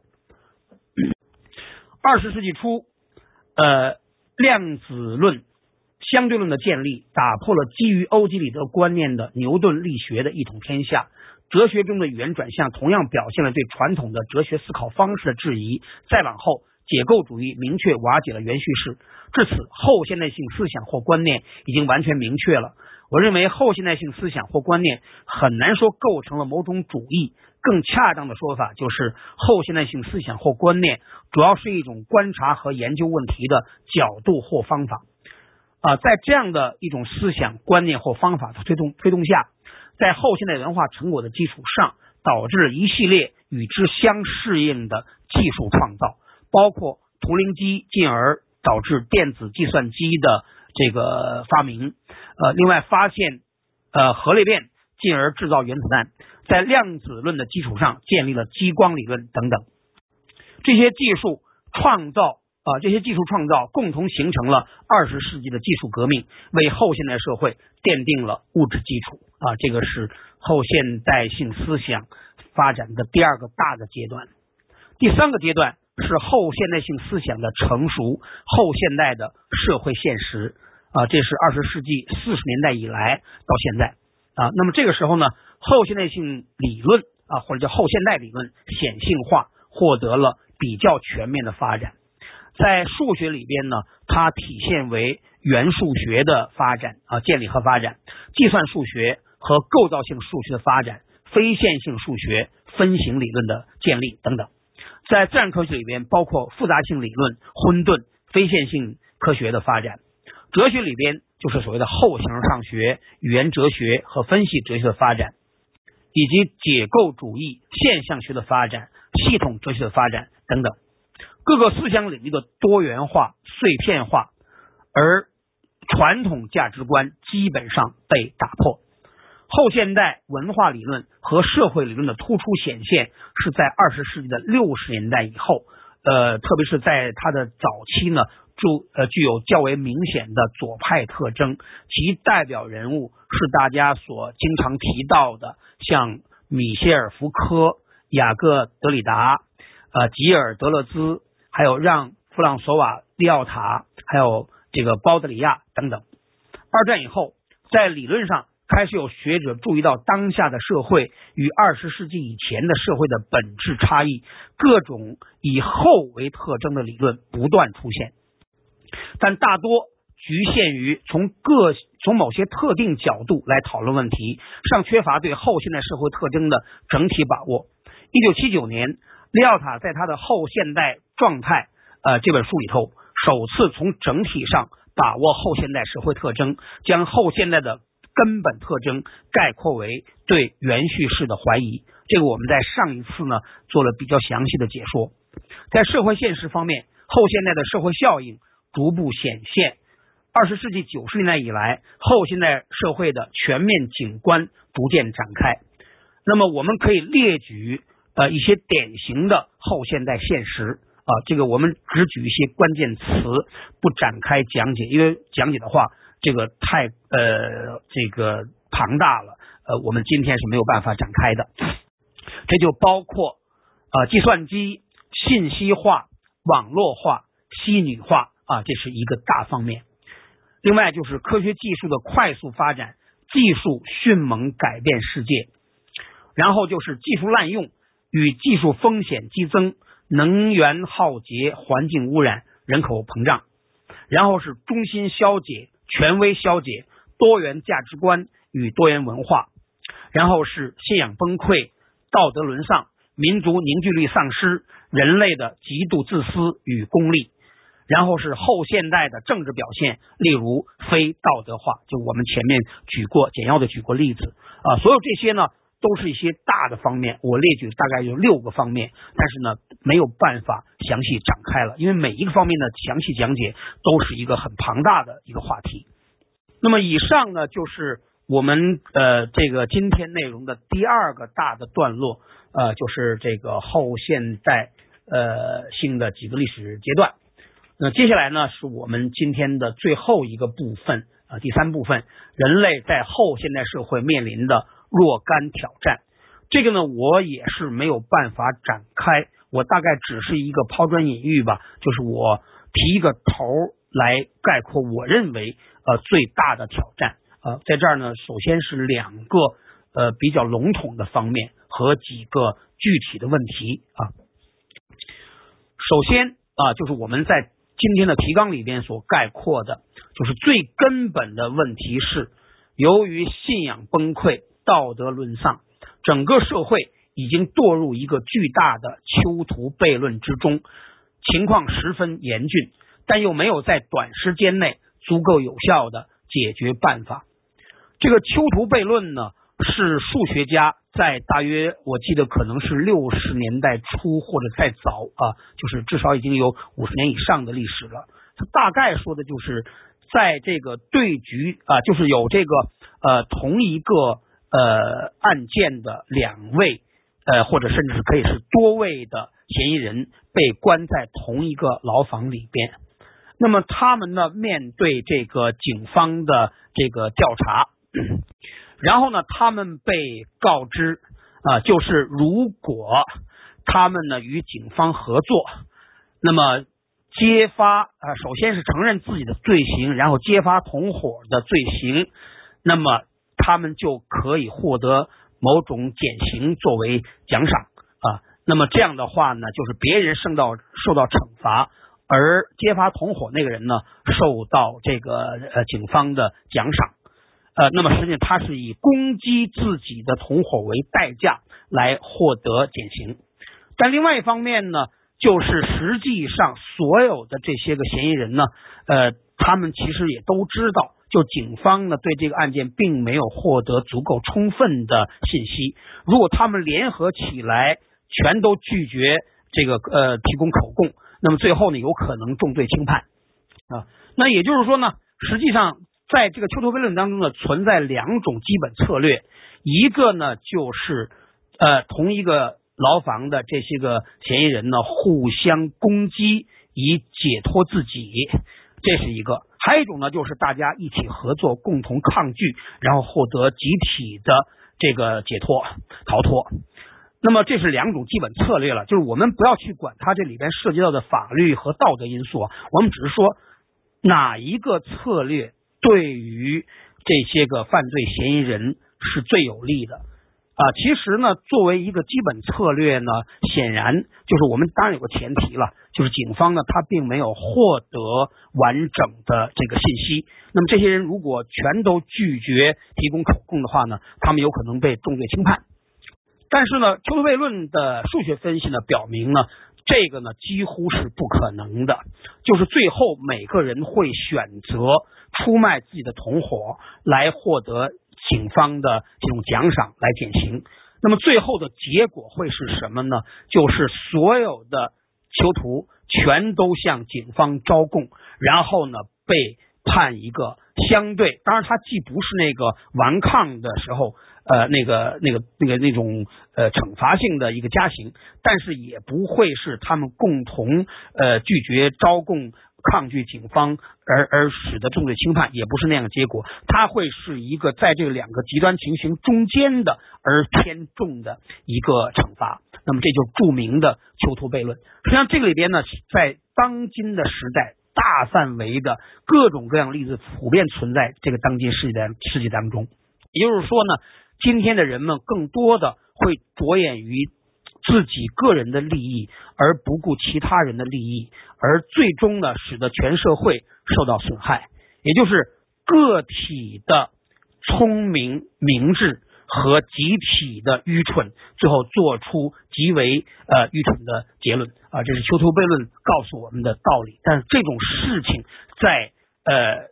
二十世纪初，呃，量子论、相对论的建立，打破了基于欧几里得观念的牛顿力学的一统天下。哲学中的语言转向，同样表现了对传统的哲学思考方式的质疑。再往后。解构主义明确瓦解了原叙事，至此后现代性思想或观念已经完全明确了。我认为后现代性思想或观念很难说构成了某种主义，更恰当的说法就是后现代性思想或观念主要是一种观察和研究问题的角度或方法。啊，在这样的一种思想观念或方法的推动推动下，在后现代文化成果的基础上，导致了一系列与之相适应的技术创造。包括图灵机，进而导致电子计算机的这个发明。呃，另外发现呃核裂变，进而制造原子弹，在量子论的基础上建立了激光理论等等。这些技术创造啊，这些技术创造共同形成了二十世纪的技术革命，为后现代社会奠定了物质基础啊。这个是后现代性思想发展的第二个大的阶段。第三个阶段。是后现代性思想的成熟，后现代的社会现实啊，这是二十世纪四十年代以来到现在啊。那么这个时候呢，后现代性理论啊，或者叫后现代理论显性化，获得了比较全面的发展。在数学里边呢，它体现为元数学的发展啊，建立和发展，计算数学和构造性数学的发展，非线性数学分形理论的建立等等。在自然科学里边，包括复杂性理论、混沌、非线性科学的发展；哲学里边就是所谓的后形上学、语言哲学和分析哲学的发展，以及解构主义、现象学的发展、系统哲学的发展等等。各个思想领域的多元化、碎片化，而传统价值观基本上被打破。后现代文化理论和社会理论的突出显现是在二十世纪的六十年代以后，呃，特别是在它的早期呢，具呃具有较为明显的左派特征，其代表人物是大家所经常提到的，像米歇尔·福柯、雅各·德里达、呃吉尔·德勒兹，还有让·弗朗索瓦·利奥塔，还有这个鲍德里亚等等。二战以后，在理论上。开始有学者注意到当下的社会与二十世纪以前的社会的本质差异，各种以后为特征的理论不断出现，但大多局限于从各从某些特定角度来讨论问题，尚缺乏对后现代社会特征的整体把握。一九七九年，利奥塔在他的《后现代状态》呃这本书里头，首次从整体上把握后现代社会特征，将后现代的根本特征概括为对原叙事的怀疑。这个我们在上一次呢做了比较详细的解说。在社会现实方面，后现代的社会效应逐步显现。二十世纪九十年代以来，后现代社会的全面景观逐渐展开。那么，我们可以列举呃一些典型的后现代现实啊，这个我们只举一些关键词，不展开讲解，因为讲解的话，这个太呃这个庞大了，呃，我们今天是没有办法展开的。这就包括啊，计算机信息化、网络化、虚拟化啊，这是一个大方面。另外就是科学技术的快速发展，技术迅猛改变世界，然后就是技术滥用与技术风险激增，能源耗竭、环境污染、人口膨胀，然后是中心消解、权威消解、多元价值观与多元文化，然后是信仰崩溃、道德沦丧、民族凝聚力丧失、人类的极度自私与功利。然后是后现代的政治表现，例如非道德化，就我们前面举过简要的举过例子啊，所有这些呢都是一些大的方面，我列举大概有六个方面，但是呢没有办法详细展开了，因为每一个方面的详细讲解都是一个很庞大的一个话题。那么以上呢就是我们呃这个今天内容的第二个大的段落，呃就是这个后现代呃性的几个历史阶段。那接下来呢，是我们今天的最后一个部分啊，第三部分，人类在后现代社会面临的若干挑战。这个呢，我也是没有办法展开，我大概只是一个抛砖引玉吧，就是我提一个头来概括我认为呃最大的挑战啊，在这儿呢，首先是两个呃比较笼统的方面和几个具体的问题啊。首先啊，就是我们在今天的提纲里边所概括的，就是最根本的问题是，由于信仰崩溃、道德沦丧，整个社会已经堕入一个巨大的囚徒悖论之中，情况十分严峻，但又没有在短时间内足够有效的解决办法。这个囚徒悖论呢，是数学家。在大约我记得可能是六十年代初或者再早啊，就是至少已经有五十年以上的历史了。它大概说的就是在这个对局啊，就是有这个呃同一个呃案件的两位呃或者甚至可以是多位的嫌疑人被关在同一个牢房里边。那么他们呢面对这个警方的这个调查。然后呢，他们被告知啊，就是如果他们呢与警方合作，那么揭发啊，首先是承认自己的罪行，然后揭发同伙的罪行，那么他们就可以获得某种减刑作为奖赏啊。那么这样的话呢，就是别人受到受到惩罚，而揭发同伙那个人呢，受到这个呃警方的奖赏。呃，那么实际上他是以攻击自己的同伙为代价来获得减刑，但另外一方面呢，就是实际上所有的这些个嫌疑人呢，呃，他们其实也都知道，就警方呢对这个案件并没有获得足够充分的信息，如果他们联合起来全都拒绝这个呃提供口供，那么最后呢有可能重罪轻判啊，那也就是说呢，实际上。在这个丘托悖论当中呢，存在两种基本策略，一个呢就是呃同一个牢房的这些个嫌疑人呢互相攻击以解脱自己，这是一个；还有一种呢就是大家一起合作，共同抗拒，然后获得集体的这个解脱逃脱。那么这是两种基本策略了，就是我们不要去管它这里边涉及到的法律和道德因素，我们只是说哪一个策略。对于这些个犯罪嫌疑人是最有利的。啊，其实呢，作为一个基本策略呢，显然就是我们当然有个前提了，就是警方呢，他并没有获得完整的这个信息。那么这些人如果全都拒绝提供口供的话呢，他们有可能被重罪轻判。但是呢，丘图悖论的数学分析呢，表明呢，这个呢几乎是不可能的，就是最后每个人会选择出卖自己的同伙来获得。警方的这种奖赏来减刑，那么最后的结果会是什么呢？就是所有的囚徒全都向警方招供，然后呢被判一个相对，当然他既不是那个顽抗的时候，呃，那个那个那个那种呃惩罚性的一个加刑，但是也不会是他们共同呃拒绝招供。抗拒警方而而使得重罪轻判，也不是那样的结果，它会是一个在这两个极端情形中间的而偏重的一个惩罚。那么这就是著名的囚徒悖论。实际上这个里边呢，在当今的时代，大范围的各种各样例子普遍存在这个当今世界世界当中。也就是说呢，今天的人们更多的会着眼于。自己个人的利益而不顾其他人的利益，而最终呢，使得全社会受到损害。也就是个体的聪明明智和集体的愚蠢，最后做出极为呃愚蠢的结论啊！这是丘图悖论告诉我们的道理。但是这种事情在呃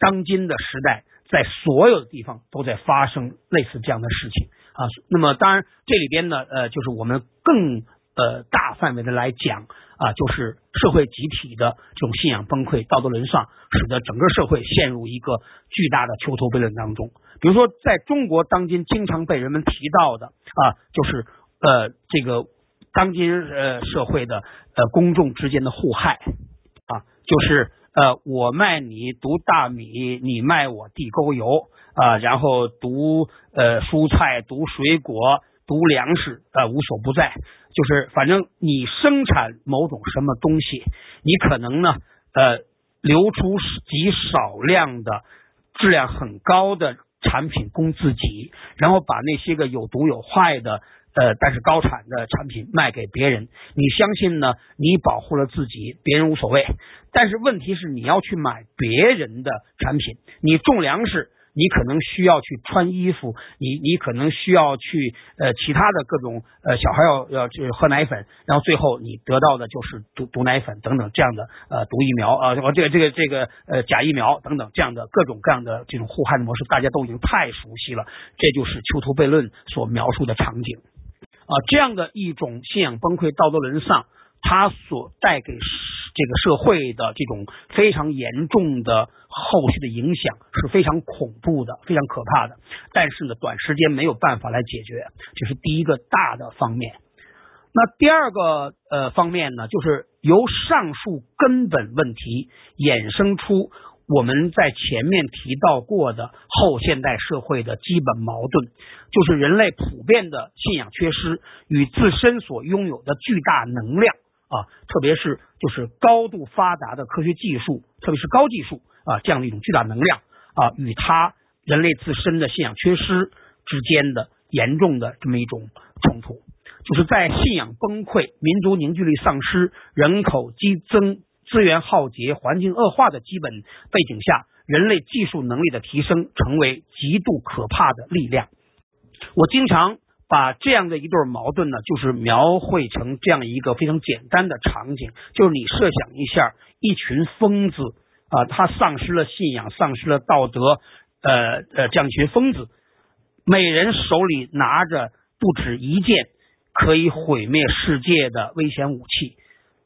当今的时代，在所有的地方都在发生类似这样的事情。啊，那么当然，这里边呢，呃，就是我们更呃大范围的来讲啊，就是社会集体的这种信仰崩溃、道德沦丧，使得整个社会陷入一个巨大的囚徒悖论当中。比如说，在中国当今经常被人们提到的啊，就是呃这个当今呃社会的呃公众之间的互害啊，就是呃我卖你毒大米，你卖我地沟油。啊，然后毒呃蔬菜、毒水果、毒粮食啊，无所不在。就是反正你生产某种什么东西，你可能呢呃流出极少量的质量很高的产品供自己，然后把那些个有毒有坏的呃但是高产的产品卖给别人。你相信呢？你保护了自己，别人无所谓。但是问题是你要去买别人的产品，你种粮食。你可能需要去穿衣服，你你可能需要去呃其他的各种呃小孩要要去喝奶粉，然后最后你得到的就是毒毒奶粉等等这样的呃毒疫苗啊，这个这个这个呃假疫苗等等这样的各种各样的这种互害的模式，大家都已经太熟悉了，这就是囚徒悖论所描述的场景啊，这样的一种信仰崩溃、道德沦丧，它所带给。这个社会的这种非常严重的后续的影响是非常恐怖的，非常可怕的。但是呢，短时间没有办法来解决，这是第一个大的方面。那第二个呃方面呢，就是由上述根本问题衍生出我们在前面提到过的后现代社会的基本矛盾，就是人类普遍的信仰缺失与自身所拥有的巨大能量。啊，特别是就是高度发达的科学技术，特别是高技术啊，这样的一种巨大能量啊，与他人类自身的信仰缺失之间的严重的这么一种冲突，就是在信仰崩溃、民族凝聚力丧失、人口激增、资源耗竭、环境恶化的基本背景下，人类技术能力的提升成为极度可怕的力量。我经常。把这样的一对矛盾呢，就是描绘成这样一个非常简单的场景，就是你设想一下，一群疯子啊，他丧失了信仰，丧失了道德，呃呃，这样一群疯子，每人手里拿着不止一件可以毁灭世界的危险武器，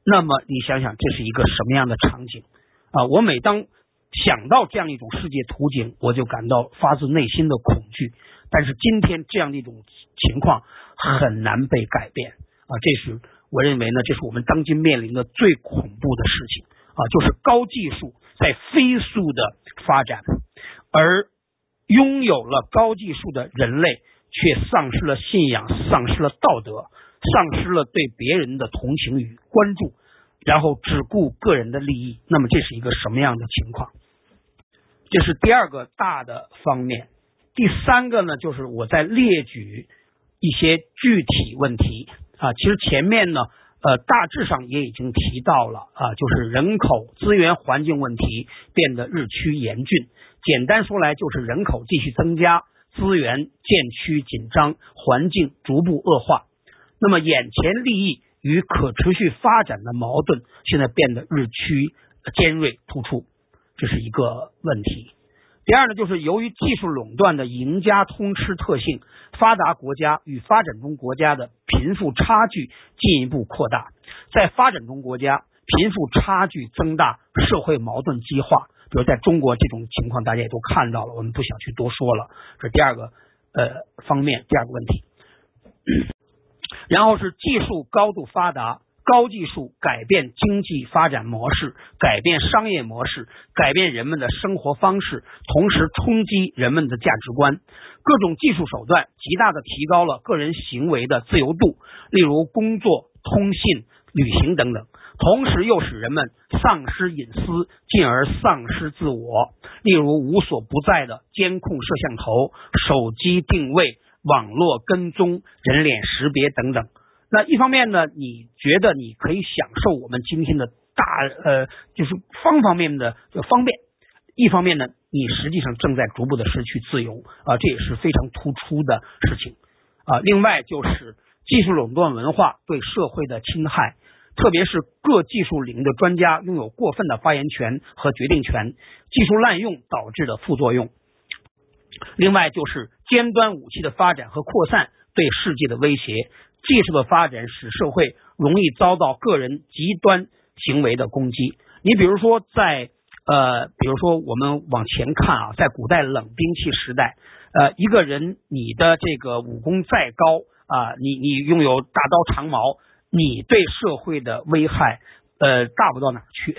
那么你想想，这是一个什么样的场景啊？我每当想到这样一种世界图景，我就感到发自内心的恐惧。但是今天这样的一种情况很难被改变啊！这是我认为呢，这是我们当今面临的最恐怖的事情啊！就是高技术在飞速的发展，而拥有了高技术的人类却丧失了信仰，丧失了道德，丧失了对别人的同情与关注，然后只顾个人的利益。那么这是一个什么样的情况？这是第二个大的方面。第三个呢，就是我在列举一些具体问题啊。其实前面呢，呃，大致上也已经提到了啊，就是人口资源环境问题变得日趋严峻。简单说来，就是人口继续增加，资源渐趋紧张，环境逐步恶化。那么眼前利益与可持续发展的矛盾，现在变得日趋尖锐突出，这是一个问题。第二呢，就是由于技术垄断的赢家通吃特性，发达国家与发展中国家的贫富差距进一步扩大。在发展中国家，贫富差距增大，社会矛盾激化。比如在中国这种情况，大家也都看到了，我们不想去多说了。这第二个呃方面，第二个问题。然后是技术高度发达。高技术改变经济发展模式，改变商业模式，改变人们的生活方式，同时冲击人们的价值观。各种技术手段极大的提高了个人行为的自由度，例如工作、通信、旅行等等。同时又使人们丧失隐私，进而丧失自我。例如无所不在的监控摄像头、手机定位、网络跟踪、人脸识别等等。那一方面呢，你觉得你可以享受我们今天的大呃，就是方方面面的方便；一方面呢，你实际上正在逐步的失去自由啊，这也是非常突出的事情啊。另外就是技术垄断文化对社会的侵害，特别是各技术领域的专家拥有过分的发言权和决定权，技术滥用导致的副作用。另外就是尖端武器的发展和扩散对世界的威胁。技术的发展使社会容易遭到个人极端行为的攻击。你比如说，在呃，比如说我们往前看啊，在古代冷兵器时代，呃，一个人你的这个武功再高啊，你你拥有大刀长矛，你对社会的危害呃大不到哪去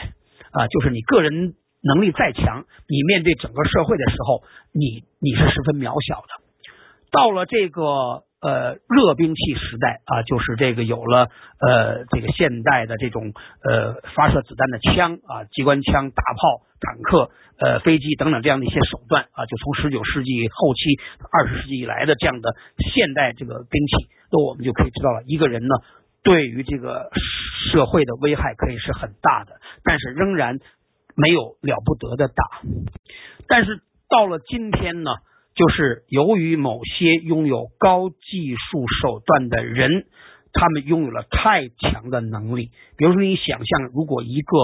啊。就是你个人能力再强，你面对整个社会的时候，你你是十分渺小的。到了这个。呃，热兵器时代啊，就是这个有了呃这个现代的这种呃发射子弹的枪啊，机关枪、大炮、坦克、呃飞机等等这样的一些手段啊，就从十九世纪后期、二十世纪以来的这样的现代这个兵器，那我们就可以知道了，一个人呢对于这个社会的危害可以是很大的，但是仍然没有了不得的大。但是到了今天呢？就是由于某些拥有高技术手段的人，他们拥有了太强的能力。比如说，你想象，如果一个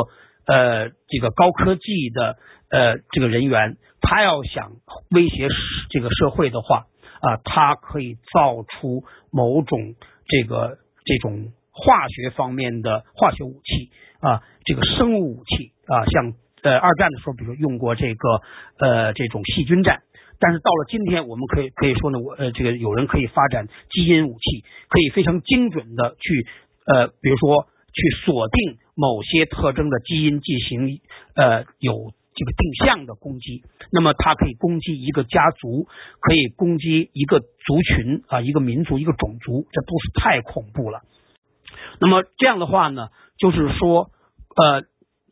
呃这个高科技的呃这个人员，他要想威胁这个社会的话啊，他可以造出某种这个这种化学方面的化学武器啊，这个生物武器啊，像呃二战的时候，比如用过这个呃这种细菌战。但是到了今天，我们可以可以说呢，我呃，这个有人可以发展基因武器，可以非常精准的去呃，比如说去锁定某些特征的基因进行呃有这个定向的攻击。那么它可以攻击一个家族，可以攻击一个族群啊，一个民族，一个种族，这都是太恐怖了。那么这样的话呢，就是说呃。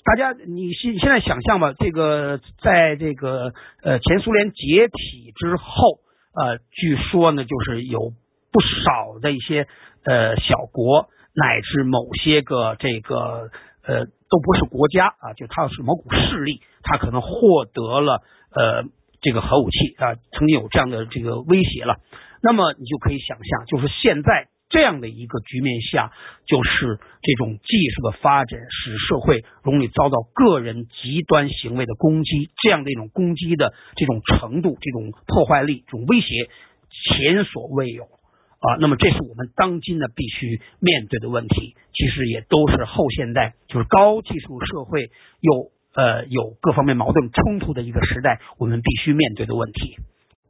大家，你现现在想象吧，这个在这个呃前苏联解体之后，呃，据说呢，就是有不少的一些呃小国乃至某些个这个呃都不是国家啊，就它是某股势力，它可能获得了呃这个核武器啊，曾经有这样的这个威胁了。那么你就可以想象，就是现在。这样的一个局面下，就是这种技术的发展使社会容易遭到个人极端行为的攻击，这样的一种攻击的这种程度、这种破坏力、这种威胁前所未有啊！那么，这是我们当今的必须面对的问题。其实也都是后现代，就是高技术社会有呃有各方面矛盾冲突的一个时代，我们必须面对的问题。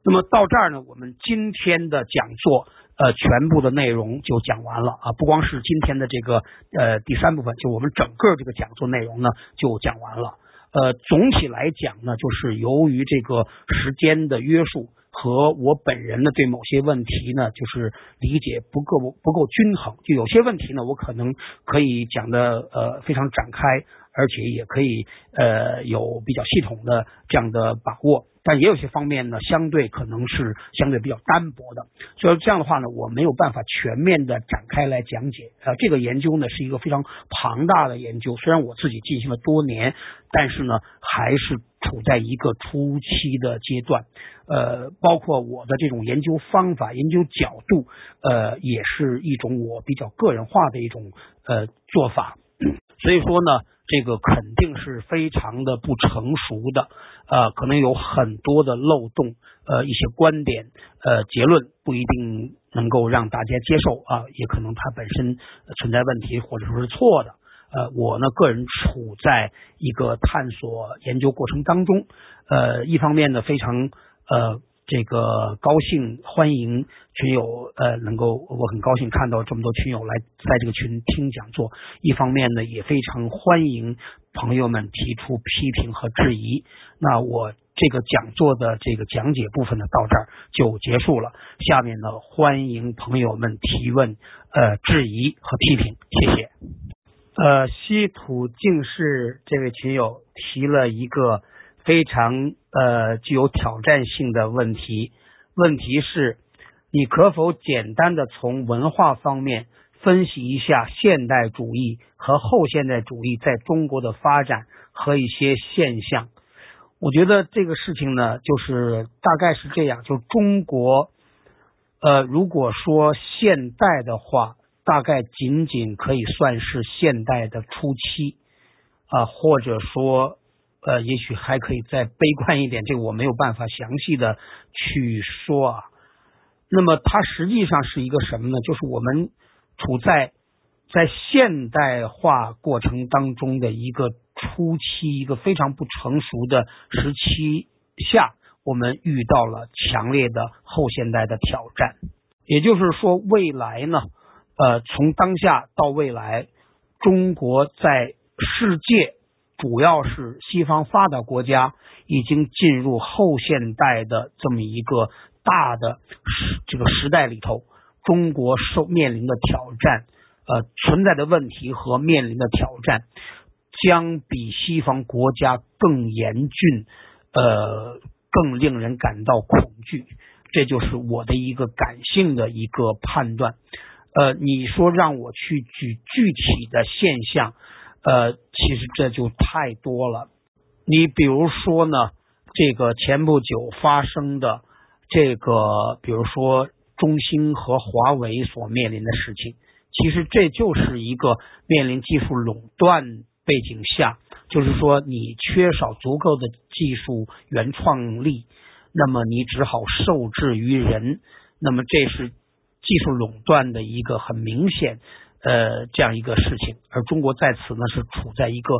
那么到这儿呢，我们今天的讲座。呃，全部的内容就讲完了啊！不光是今天的这个呃第三部分，就我们整个这个讲座内容呢就讲完了。呃，总体来讲呢，就是由于这个时间的约束和我本人呢对某些问题呢就是理解不够不够均衡，就有些问题呢我可能可以讲的呃非常展开，而且也可以呃有比较系统的这样的把握。但也有些方面呢，相对可能是相对比较单薄的。所以这样的话呢，我没有办法全面的展开来讲解。呃，这个研究呢是一个非常庞大的研究，虽然我自己进行了多年，但是呢还是处在一个初期的阶段。呃，包括我的这种研究方法、研究角度，呃，也是一种我比较个人化的一种呃做法。所以说呢。这个肯定是非常的不成熟的，呃，可能有很多的漏洞，呃，一些观点，呃，结论不一定能够让大家接受啊，也可能它本身存在问题或者说是错的，呃，我呢个人处在一个探索研究过程当中，呃，一方面呢非常呃。这个高兴欢迎群友呃能够我很高兴看到这么多群友来在这个群听讲座，一方面呢也非常欢迎朋友们提出批评和质疑。那我这个讲座的这个讲解部分呢到这儿就结束了，下面呢欢迎朋友们提问呃质疑和批评，谢谢。呃，稀土净是这位群友提了一个。非常呃具有挑战性的问题，问题是，你可否简单的从文化方面分析一下现代主义和后现代主义在中国的发展和一些现象？我觉得这个事情呢，就是大概是这样，就中国，呃，如果说现代的话，大概仅仅可以算是现代的初期啊，或者说。呃，也许还可以再悲观一点，这个我没有办法详细的去说啊。那么它实际上是一个什么呢？就是我们处在在现代化过程当中的一个初期，一个非常不成熟的时期下，我们遇到了强烈的后现代的挑战。也就是说，未来呢，呃，从当下到未来，中国在世界。主要是西方发达国家已经进入后现代的这么一个大的时这个时代里头，中国受面临的挑战，呃，存在的问题和面临的挑战，将比西方国家更严峻，呃，更令人感到恐惧。这就是我的一个感性的一个判断。呃，你说让我去举具体的现象。呃，其实这就太多了。你比如说呢，这个前不久发生的这个，比如说中兴和华为所面临的事情，其实这就是一个面临技术垄断背景下，就是说你缺少足够的技术原创力，那么你只好受制于人，那么这是技术垄断的一个很明显。呃，这样一个事情，而中国在此呢是处在一个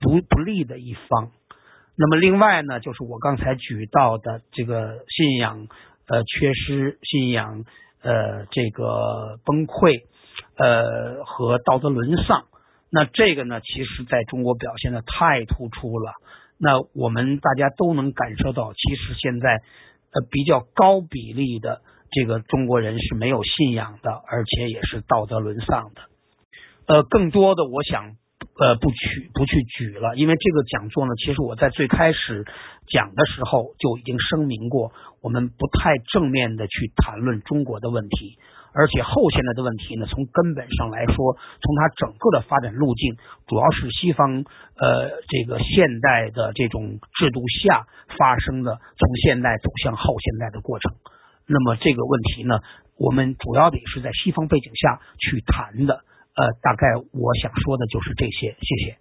不不利的一方。那么另外呢，就是我刚才举到的这个信仰呃缺失、信仰呃这个崩溃呃和道德沦丧。那这个呢，其实在中国表现的太突出了。那我们大家都能感受到，其实现在呃比较高比例的。这个中国人是没有信仰的，而且也是道德沦丧的。呃，更多的我想呃不去不去举了，因为这个讲座呢，其实我在最开始讲的时候就已经声明过，我们不太正面的去谈论中国的问题，而且后现代的问题呢，从根本上来说，从它整个的发展路径，主要是西方呃这个现代的这种制度下发生的，从现代走向后现代的过程。那么这个问题呢，我们主要得是在西方背景下去谈的。呃，大概我想说的就是这些。谢谢。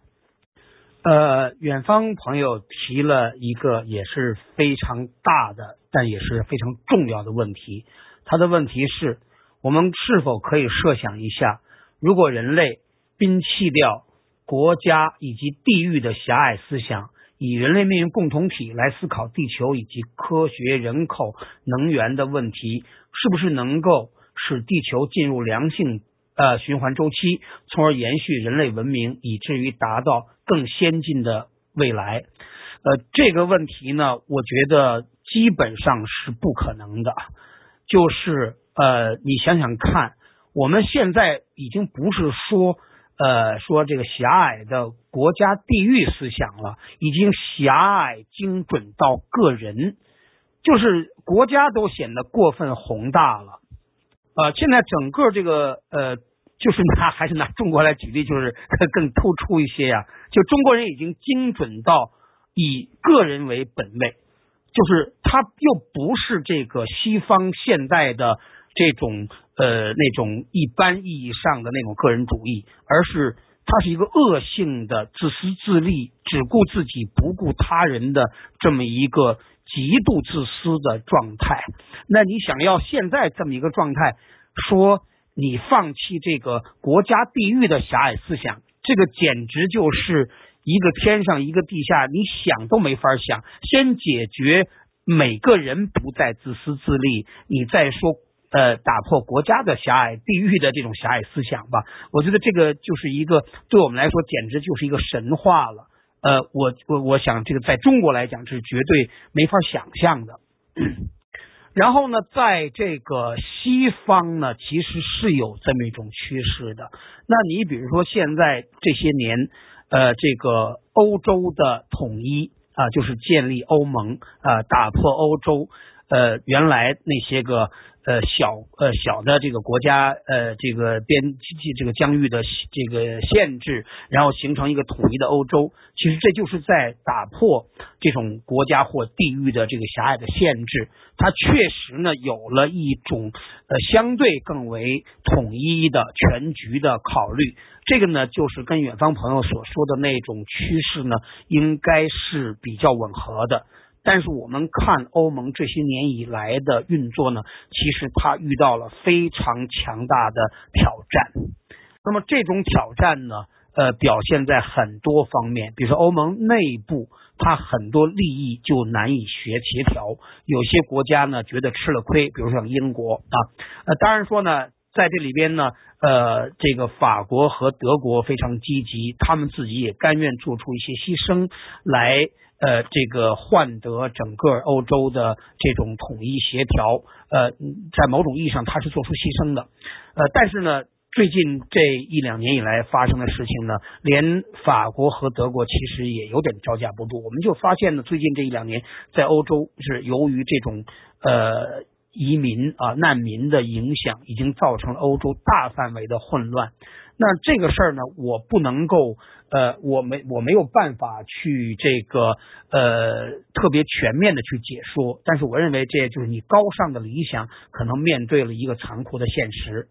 呃，远方朋友提了一个也是非常大的，但也是非常重要的问题。他的问题是：我们是否可以设想一下，如果人类摒弃掉国家以及地域的狭隘思想？以人类命运共同体来思考地球以及科学、人口、能源的问题，是不是能够使地球进入良性呃循环周期，从而延续人类文明，以至于达到更先进的未来？呃，这个问题呢，我觉得基本上是不可能的。就是呃，你想想看，我们现在已经不是说。呃，说这个狭隘的国家地域思想了，已经狭隘精准到个人就是国家都显得过分宏大了。呃，现在整个这个呃，就是拿还是拿中国来举例，就是更突出一些呀。就中国人已经精准到以个人为本位，就是他又不是这个西方现代的这种呃那种一般意义上的那种个人主义，而是他是一个恶性的自私自利、只顾自己不顾他人的这么一个。极度自私的状态，那你想要现在这么一个状态，说你放弃这个国家地域的狭隘思想，这个简直就是一个天上一个地下，你想都没法想。先解决每个人不再自私自利，你再说呃打破国家的狭隘、地域的这种狭隘思想吧。我觉得这个就是一个对我们来说简直就是一个神话了。呃，我我我想这个在中国来讲是绝对没法想象的。然后呢，在这个西方呢，其实是有这么一种趋势的。那你比如说现在这些年，呃，这个欧洲的统一啊，就是建立欧盟啊，打破欧洲呃原来那些个。呃，小呃小的这个国家呃，这个边这个疆域的这个限制，然后形成一个统一的欧洲。其实这就是在打破这种国家或地域的这个狭隘的限制。它确实呢，有了一种呃相对更为统一的全局的考虑。这个呢，就是跟远方朋友所说的那种趋势呢，应该是比较吻合的。但是我们看欧盟这些年以来的运作呢，其实它遇到了非常强大的挑战。那么这种挑战呢，呃，表现在很多方面，比如说欧盟内部，它很多利益就难以协协调，有些国家呢觉得吃了亏，比如像英国啊，呃，当然说呢，在这里边呢，呃，这个法国和德国非常积极，他们自己也甘愿做出一些牺牲来。呃，这个换得整个欧洲的这种统一协调，呃，在某种意义上他是做出牺牲的，呃，但是呢，最近这一两年以来发生的事情呢，连法国和德国其实也有点招架不住。我们就发现呢，最近这一两年在欧洲是由于这种呃移民啊难民的影响，已经造成了欧洲大范围的混乱。那这个事儿呢，我不能够，呃，我没我没有办法去这个呃特别全面的去解说，但是我认为这就是你高尚的理想可能面对了一个残酷的现实。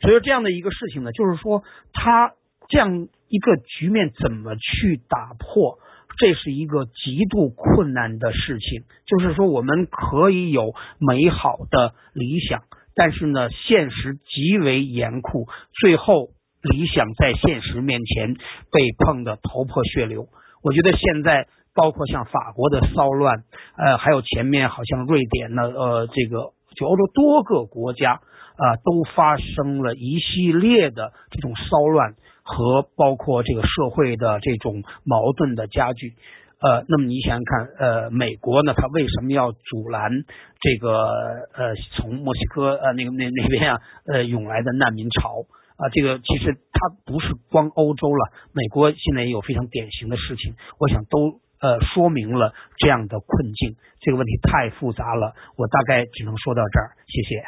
所以说这样的一个事情呢，就是说他这样一个局面怎么去打破，这是一个极度困难的事情。就是说我们可以有美好的理想，但是呢，现实极为严酷，最后。理想在现实面前被碰得头破血流。我觉得现在包括像法国的骚乱，呃，还有前面好像瑞典呢，呃，这个就欧洲多个国家啊，都发生了一系列的这种骚乱和包括这个社会的这种矛盾的加剧。呃，那么你想想看，呃，美国呢，它为什么要阻拦这个呃从墨西哥呃那个那那边啊呃涌来的难民潮？啊，这个其实它不是光欧洲了，美国现在也有非常典型的事情，我想都呃说明了这样的困境。这个问题太复杂了，我大概只能说到这儿，谢谢。